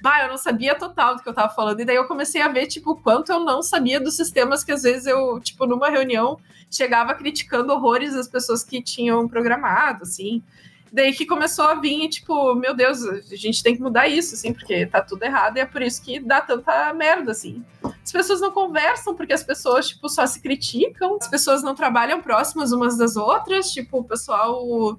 Bah, eu não sabia total do que eu tava falando. E daí eu comecei a ver, tipo, quanto eu não sabia dos sistemas que às vezes eu, tipo, numa reunião, chegava criticando horrores as pessoas que tinham programado, assim. Daí que começou a vir, tipo, meu Deus, a gente tem que mudar isso, assim, porque tá tudo errado e é por isso que dá tanta merda, assim. As pessoas não conversam porque as pessoas, tipo, só se criticam, as pessoas não trabalham próximas umas das outras, tipo, o pessoal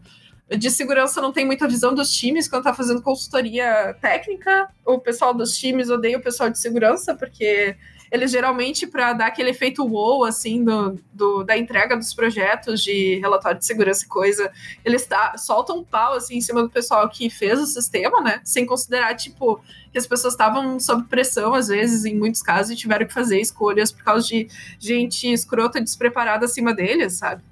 de segurança não tem muita visão dos times quando tá fazendo consultoria técnica. O pessoal dos times odeia o pessoal de segurança, porque eles geralmente, para dar aquele efeito wow, assim, do, do- da entrega dos projetos de relatório de segurança e coisa, eles tá, soltam um pau, assim, em cima do pessoal que fez o sistema, né? Sem considerar, tipo, que as pessoas estavam sob pressão, às vezes, em muitos casos, e tiveram que fazer escolhas por causa de gente escrota despreparada acima deles, sabe?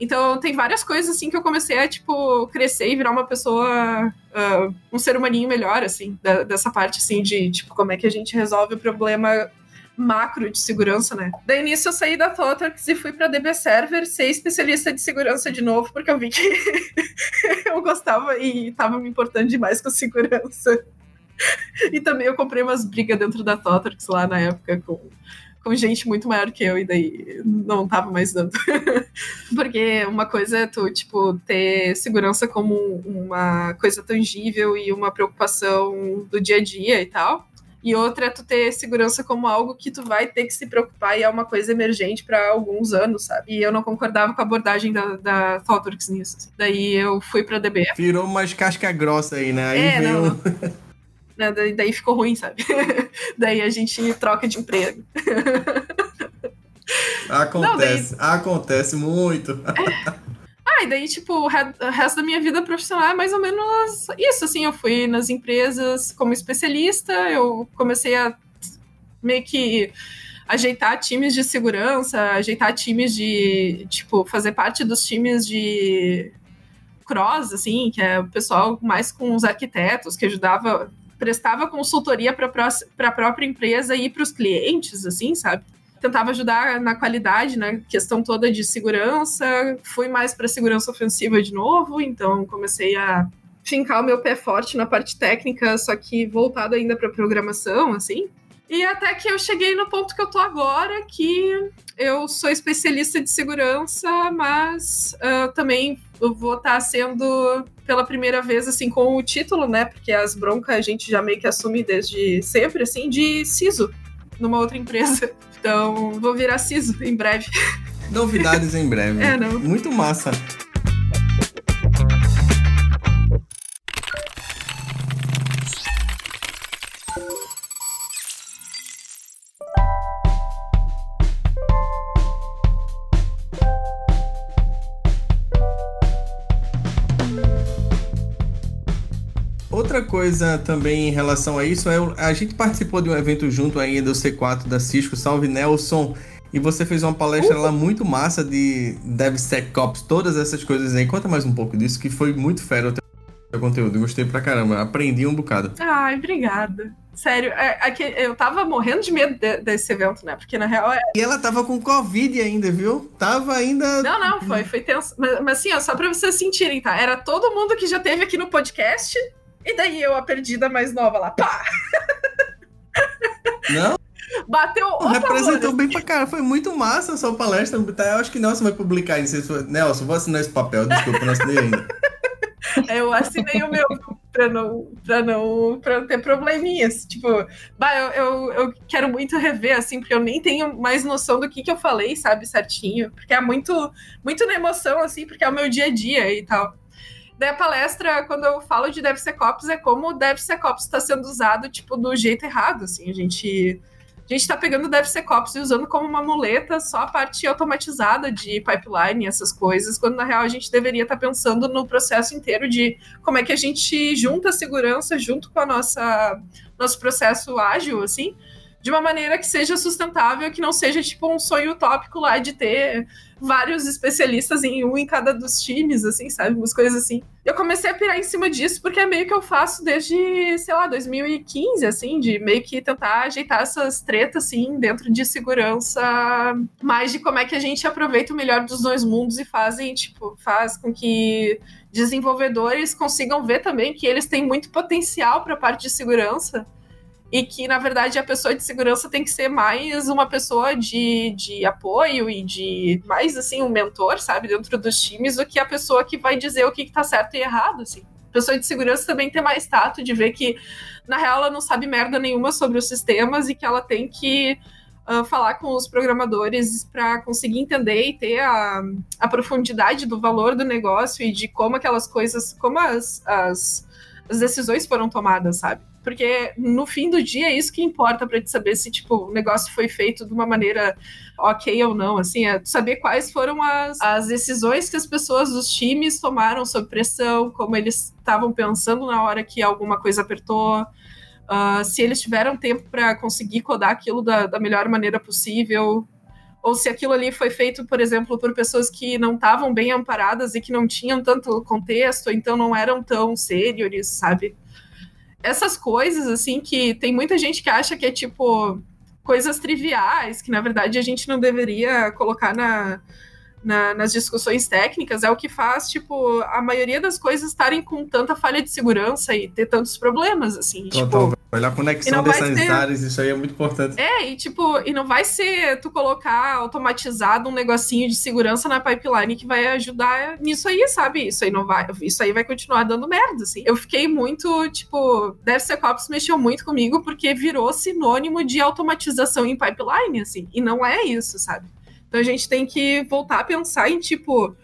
Então, tem várias coisas, assim, que eu comecei a, tipo, crescer e virar uma pessoa, ah, um ser humaninho melhor, assim, da- dessa parte, assim, de, tipo, como é que a gente resolve o problema macro de segurança, né? Daí, nisso, eu saí da Totalx e fui pra DB Server ser especialista de segurança de novo, porque eu vi que <laughs> eu gostava e tava me importando demais com segurança. E também eu comprei umas brigas dentro da Totalx lá na época com com gente muito maior que eu, e daí não tava mais dando. <laughs> Porque uma coisa é tu, tipo, ter segurança como uma coisa tangível e uma preocupação do dia a dia e tal. e outra é tu ter segurança como algo que tu vai ter que se preocupar e é uma coisa emergente para alguns anos, sabe? E eu não concordava com a abordagem da, da ThoughtWorks nisso. assim. Daí eu fui pra DBF. Virou umas casca grossa aí, né? Aí É, veio. não, <laughs> né, daí, daí ficou ruim, sabe? <laughs> daí a gente troca de emprego. <laughs> Acontece, acontece muito. <laughs> Ah, e daí, tipo, o resto da minha vida profissional é mais ou menos isso, assim, eu fui nas empresas como especialista, eu comecei a meio que ajeitar times de segurança, ajeitar times de, tipo, fazer parte dos times de cross, assim, que é o pessoal mais com os arquitetos, que ajudava, prestava consultoria para a própria empresa e para os clientes, assim, sabe? tentava ajudar na qualidade, na questão toda de segurança. Fui mais para segurança ofensiva de novo, então comecei a fincar o meu pé forte na parte técnica, só que voltado ainda para programação, assim. E até que eu cheguei no ponto que eu tô agora, que eu sou especialista de segurança, mas uh, também vou estar sendo pela primeira vez assim com o título, né? Porque as broncas a gente já meio que assume desde sempre, assim, de CISO numa outra empresa. Então, vou virar CISO em breve. Novidades em breve. É, não. Muito massa. Coisa também em relação a isso é a gente participou de um evento junto aí do C4 da Cisco, Salve Nelson, e você fez uma palestra lá muito massa de DevSecOps, todas essas coisas aí. Conta mais um pouco disso, que foi muito fera o teu conteúdo. Gostei pra caramba, aprendi um bocado. Ai, obrigada. Sério, é, é que eu tava morrendo de medo de- desse evento, né? Porque na real é. E ela tava com Covid ainda, viu? Tava ainda. Não, não, foi, foi tenso. Mas, mas assim, ó, só pra vocês sentirem, tá? Era todo mundo que já teve aqui no podcast, e daí eu, a perdida mais nova lá, pá! Não, Bateu o representou bem pra cara. Foi muito massa a sua palestra. Tá, Eu acho que Nelson vai publicar isso. Nelson, vou assinar esse papel. Desculpa, não assinei ainda. <laughs> Eu assinei o meu pra não, pra não, pra não ter probleminhas. Tipo, bah, eu, eu, eu quero muito rever, assim, porque eu nem tenho mais noção do que, que eu falei, sabe, certinho. Porque é muito, muito na emoção, assim, porque é o meu dia a dia e tal. Daí a palestra, quando eu falo de DevSecOps, é como o DevSecOps está sendo usado, tipo, do jeito errado, assim. A gente... A gente tá pegando o DevSecOps e usando como uma muleta só a parte automatizada de pipeline essas coisas, quando na real a gente deveria estar pensando no processo inteiro de como é que a gente junta a segurança junto com a nossa nosso processo ágil, assim, de uma maneira que seja sustentável, que não seja tipo um sonho utópico lá de ter vários especialistas em um em cada dos times, assim, sabe? Umas coisas assim. Eu comecei a pirar em cima disso porque é meio que eu faço desde, sei lá, 2015, assim, de meio que tentar ajeitar essas tretas, assim, dentro de segurança, mais de como é que a gente aproveita o melhor dos dois mundos e fazem, tipo, faz com que desenvolvedores consigam ver também que eles têm muito potencial para a parte de segurança e que, na verdade, a pessoa de segurança tem que ser mais uma pessoa de, de apoio e de mais, assim, um mentor, sabe, dentro dos times, do que a pessoa que vai dizer o que, que tá certo e errado, assim. Pessoa de segurança também tem mais tato de ver que, na real, ela não sabe merda nenhuma sobre os sistemas e que ela tem que uh, falar com os programadores para conseguir entender e ter a, a profundidade do valor do negócio e de como aquelas coisas, como as, as, as decisões foram tomadas, sabe? Porque no fim do dia é isso que importa para te saber se tipo o negócio foi feito de uma maneira ok ou não, assim, é saber quais foram as, as decisões que as pessoas dos times tomaram sob pressão, como eles estavam pensando na hora que alguma coisa apertou, uh, se eles tiveram tempo para conseguir codar aquilo da, da melhor maneira possível, ou se aquilo ali foi feito, por exemplo, por pessoas que não estavam bem amparadas e que não tinham tanto contexto, então não eram tão sêniores, sabe? Essas coisas, assim, que tem muita gente que acha que é tipo coisas triviais, que na verdade a gente não deveria colocar na, na- nas discussões técnicas é o que faz, tipo, a maioria das coisas estarem com tanta falha de segurança e ter tantos problemas, assim. Total, tipo, velho. a conexão dessas ter- áreas, isso aí é muito importante. é, e tipo, e não vai ser tu colocar automatizado um negocinho de segurança na pipeline que vai ajudar nisso aí, sabe? Isso aí não vai, isso aí vai continuar dando merda, assim. Eu fiquei muito, tipo, DevSecOps mexeu muito comigo porque virou sinônimo de automatização em pipeline, assim. E não é isso, sabe? Então a gente tem que voltar a pensar em, tipo,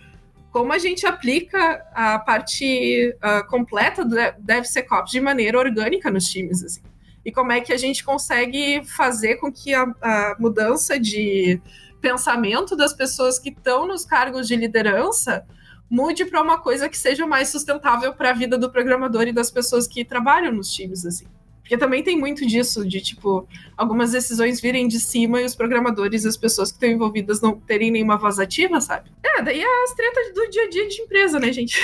como a gente aplica a parte ah, completa do Dev- DevSecOps de maneira orgânica nos times, assim e como é que a gente consegue fazer com que a, a mudança de pensamento das pessoas que estão nos cargos de liderança mude para uma coisa que seja mais sustentável para a vida do programador e das pessoas que trabalham nos times assim. Porque também tem muito disso, de tipo, algumas decisões virem de cima e os programadores e as pessoas que estão envolvidas não terem nenhuma voz ativa, sabe? É, daí é as tretas do dia a dia de empresa, né, gente?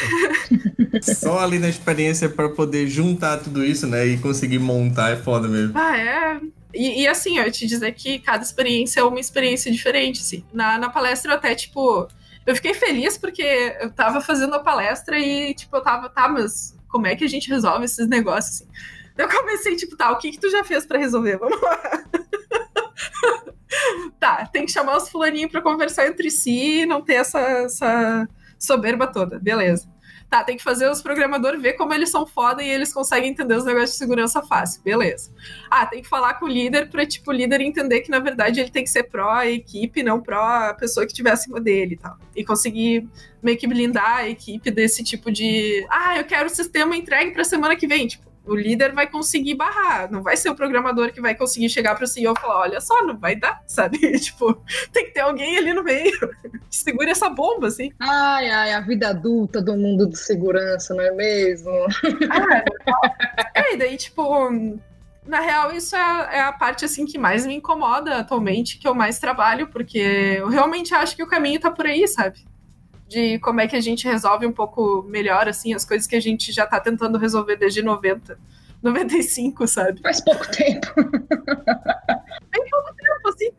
<laughs> Só ali na experiência para poder juntar tudo isso, né? E conseguir montar é foda mesmo. Ah, é. E, e assim, eu te dizer que cada experiência é uma experiência diferente, assim. Na, na palestra eu até, tipo, eu fiquei feliz porque eu tava fazendo a palestra e, tipo, eu tava, tá, mas como é que a gente resolve esses negócios, assim? Eu comecei, tipo, tá, o que que tu já fez pra resolver? Vamos lá. <laughs> tá, tem que chamar os fulaninhos pra conversar entre si e não ter essa, essa soberba toda. Beleza. Tá, tem que fazer os programadores ver como eles são foda e eles conseguem entender os negócios de segurança fácil. Beleza. Ah, tem que falar com o líder pra, tipo, o líder entender que, na verdade, ele tem que ser pró a equipe, não pró a pessoa que estiver acima dele e tal. E conseguir meio que blindar a equipe desse tipo de. Ah, eu quero o sistema entregue pra semana que vem. Tipo, o líder vai conseguir barrar. Não vai ser o programador que vai conseguir chegar pro CEO e falar: olha só, não vai dar, <laughs> sabe? tipo, tem que ter alguém ali no meio <laughs> que segure essa bomba, assim. Ai, ai, a vida adulta do mundo de segurança, não é mesmo? <laughs> É, e daí, tipo, na real, isso é, é a parte, assim, que mais me incomoda atualmente, que eu mais trabalho, porque eu realmente acho que o caminho tá por aí, sabe? De como é que a gente resolve um pouco melhor, assim, as coisas que a gente já tá tentando resolver desde 90, 95, sabe? Faz pouco tempo. Tipo assim,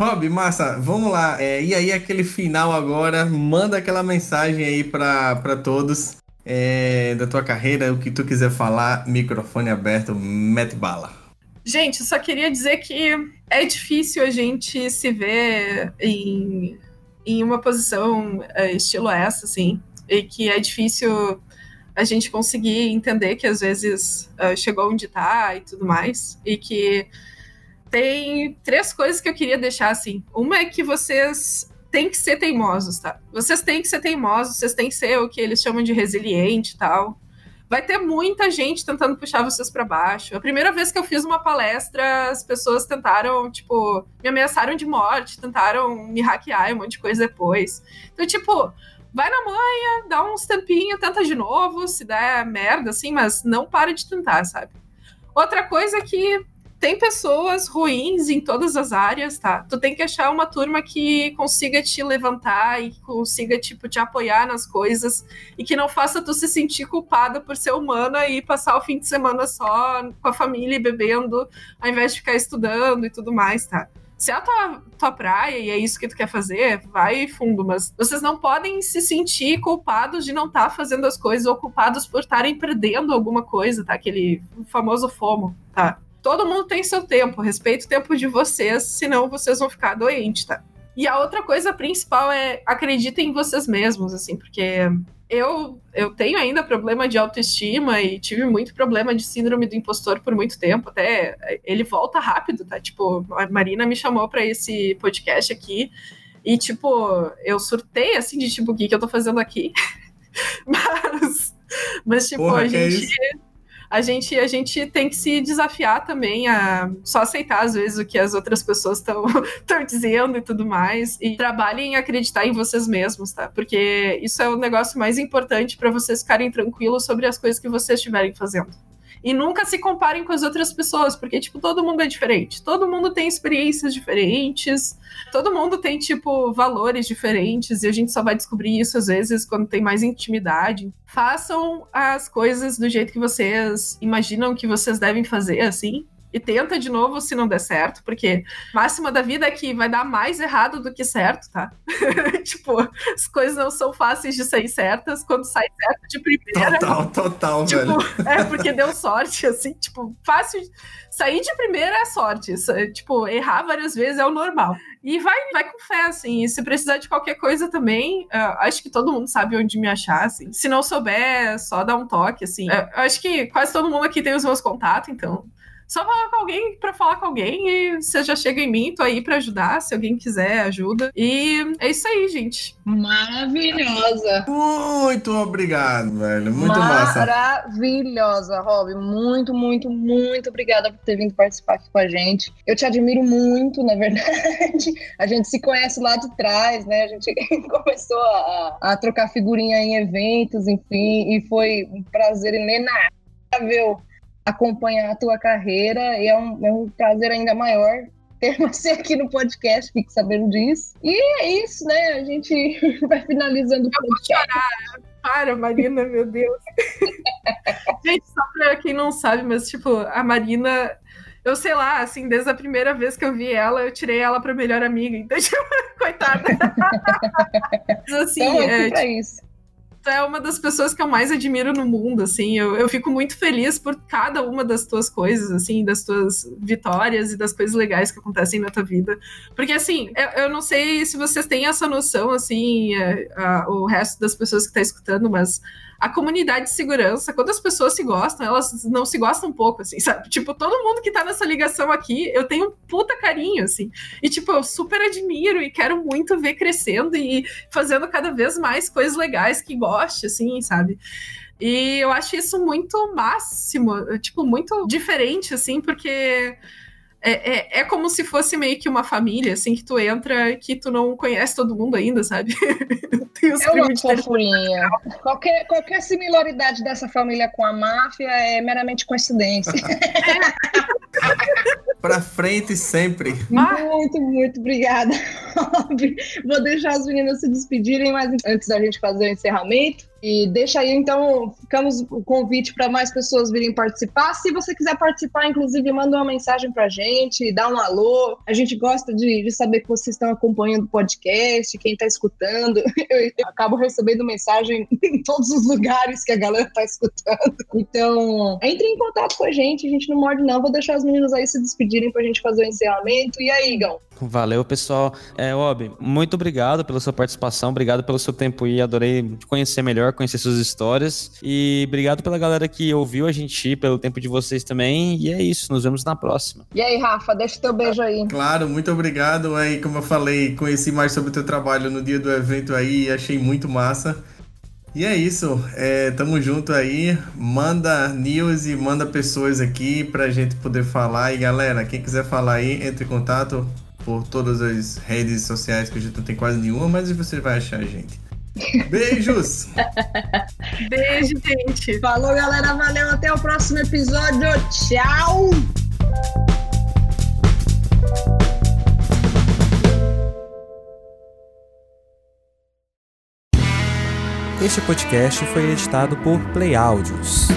Rob, massa, vamos lá. É, e aí, aquele final agora, manda aquela mensagem aí pra, pra todos é, da tua carreira, o que tu quiser falar, microfone aberto, mete bala. Gente, só queria dizer que é difícil a gente se ver em, em uma posição é, estilo essa, assim, e que é difícil a gente conseguir entender que às vezes é, chegou onde tá e tudo mais, e que tem três coisas que eu queria deixar assim. Uma é que vocês têm que ser teimosos, tá? Vocês têm que ser teimosos, vocês têm que ser o que eles chamam de resiliente e tal vai ter muita gente tentando puxar vocês para baixo. A primeira vez que eu fiz uma palestra, as pessoas tentaram, tipo, me ameaçaram de morte, tentaram me hackear e um monte de coisa depois. Então, tipo, vai na manha, dá uns tempinhos, tenta de novo, se der merda, assim, mas não para de tentar, sabe? Outra coisa é que tem pessoas ruins em todas as áreas, tá? Tu tem que achar uma turma que consiga te levantar e consiga, tipo, te apoiar nas coisas e que não faça tu se sentir culpada por ser humana e passar o fim de semana só com a família e bebendo, ao invés de ficar estudando e tudo mais, tá? Se é a tua, tua praia e é isso que tu quer fazer, vai fundo, mas vocês não podem se sentir culpados de não estar tá fazendo as coisas ou culpados por estarem perdendo alguma coisa, tá? Aquele famoso FOMO, tá? Todo mundo tem seu tempo, respeita o tempo de vocês, senão vocês vão ficar doentes, tá? E a outra coisa principal é acreditem em vocês mesmos, assim, porque eu, eu tenho ainda problema de autoestima e tive muito problema de síndrome do impostor por muito tempo. Até ele volta rápido, tá? Tipo, a Marina me chamou para esse podcast aqui e, tipo, eu surtei assim de tipo, o que, que eu tô fazendo aqui? <laughs> mas, mas, tipo, Porra, a é gente. isso? A gente, a gente tem que se desafiar também a só aceitar, às vezes, o que as outras pessoas estão <laughs> dizendo e tudo mais. E trabalhem em acreditar em vocês mesmos, tá? Porque isso é o negócio mais importante para vocês ficarem tranquilos sobre as coisas que vocês estiverem fazendo. E nunca se comparem com as outras pessoas, porque, tipo, todo mundo é diferente. Todo mundo tem experiências diferentes. Todo mundo tem, tipo, valores diferentes. E a gente só vai descobrir isso, às vezes, quando tem mais intimidade. Façam as coisas do jeito que vocês imaginam que vocês devem fazer, assim. E tenta de novo se não der certo, porque máxima da vida é que vai dar mais errado do que certo, tá? <laughs> tipo, as coisas não são fáceis de sair certas quando sai certo de primeira. Total, total, tipo, velho. <laughs> é porque deu sorte, assim, tipo, fácil. Sair de primeira é sorte. Tipo, errar várias vezes é o normal. E vai, vai com fé, assim. E se precisar de qualquer coisa também, ah, acho que todo mundo sabe onde me achar, assim. Se não souber, é só dar um toque, assim. Ah, acho que quase todo mundo aqui tem os meus contatos, então. Só falar com alguém pra falar com alguém e você já chega em mim, tô aí pra ajudar. Se alguém quiser, ajuda. E é isso aí, gente. Maravilhosa. Muito obrigado, velho. Muito massa. Maravilhosa, Rob. Muito, muito, muito obrigada por ter vindo participar aqui com a gente. Eu te admiro muito, na verdade. <laughs> A gente se conhece lá de trás, né? A gente <laughs> começou a, a trocar figurinha em eventos, enfim, e foi um prazer inenarrável acompanhar a tua carreira e é um, é um prazer ainda maior ter <laughs> você aqui no podcast, fique sabendo disso. E é isso, né? A gente <laughs> vai finalizando o podcast. Para, Marina, meu Deus. <laughs> gente, só pra quem não sabe, mas, tipo, a Marina. Eu sei lá, assim, desde a primeira vez que eu vi ela, eu tirei ela pra melhor amiga. Então, tipo, coitada. Mas, assim, aqui é, pra isso. Tu é uma das pessoas que eu mais admiro no mundo, assim. Eu, eu fico muito feliz por cada uma das tuas coisas, assim, das tuas vitórias e das coisas legais que acontecem na tua vida. Porque, assim, eu, eu não sei se vocês têm essa noção, assim, é, a- o resto das pessoas que tá escutando, mas a comunidade de segurança, quando as pessoas se gostam, elas não se gostam um pouco, assim, sabe? Tipo, todo mundo que tá nessa ligação aqui, eu tenho um puta carinho, assim. E, tipo, eu super admiro e quero muito ver crescendo e fazendo cada vez mais coisas legais que goste, assim, sabe? E eu acho isso muito máximo, tipo, muito diferente, assim, porque é, é, é como se fosse meio que uma família, assim, que tu entra que tu não conhece todo mundo ainda, sabe? <laughs> Tem os É uma fofurinha. Qualquer, qualquer similaridade dessa família com a máfia é meramente coincidência. <laughs> Pra frente sempre. Muito, muito obrigada. <laughs> Rob. Vou deixar as meninas se despedirem, mas antes da gente fazer o encerramento. E deixa aí, então, ficamos o convite para mais pessoas virem participar. Se você quiser participar, inclusive, manda uma mensagem pra gente, dá um alô. A gente gosta de, de saber que vocês estão acompanhando o podcast, quem tá escutando. <laughs> Eu, eu acabo recebendo mensagem <laughs> em todos os lugares que a galera tá escutando. Então, entre em contato com a gente, a gente não morde não. Vou deixar as meninas aí se despedirem pra gente fazer o encerramento. E aí, Igão? Valeu, pessoal. É, Obi, muito obrigado pela sua participação, obrigado pelo seu tempo aí, adorei te conhecer melhor, conhecer suas histórias. E obrigado pela galera que ouviu a gente, pelo tempo de vocês também. E é isso, nos vemos na próxima. E aí, Rafa, deixa o teu beijo aí. Claro, muito obrigado. Aí, como eu falei, conheci mais sobre o teu trabalho no dia do evento aí e achei muito massa. E é isso, é, tamo junto aí. Manda news e manda pessoas aqui pra gente poder falar. E galera, quem quiser falar aí, entre em contato por todas as redes sociais, que a gente não tem quase nenhuma, mas você vai achar a gente. Beijos! <laughs> Beijo, gente. Falou, galera. Valeu. Até o próximo episódio. Tchau. Este podcast foi editado por Play Áudios.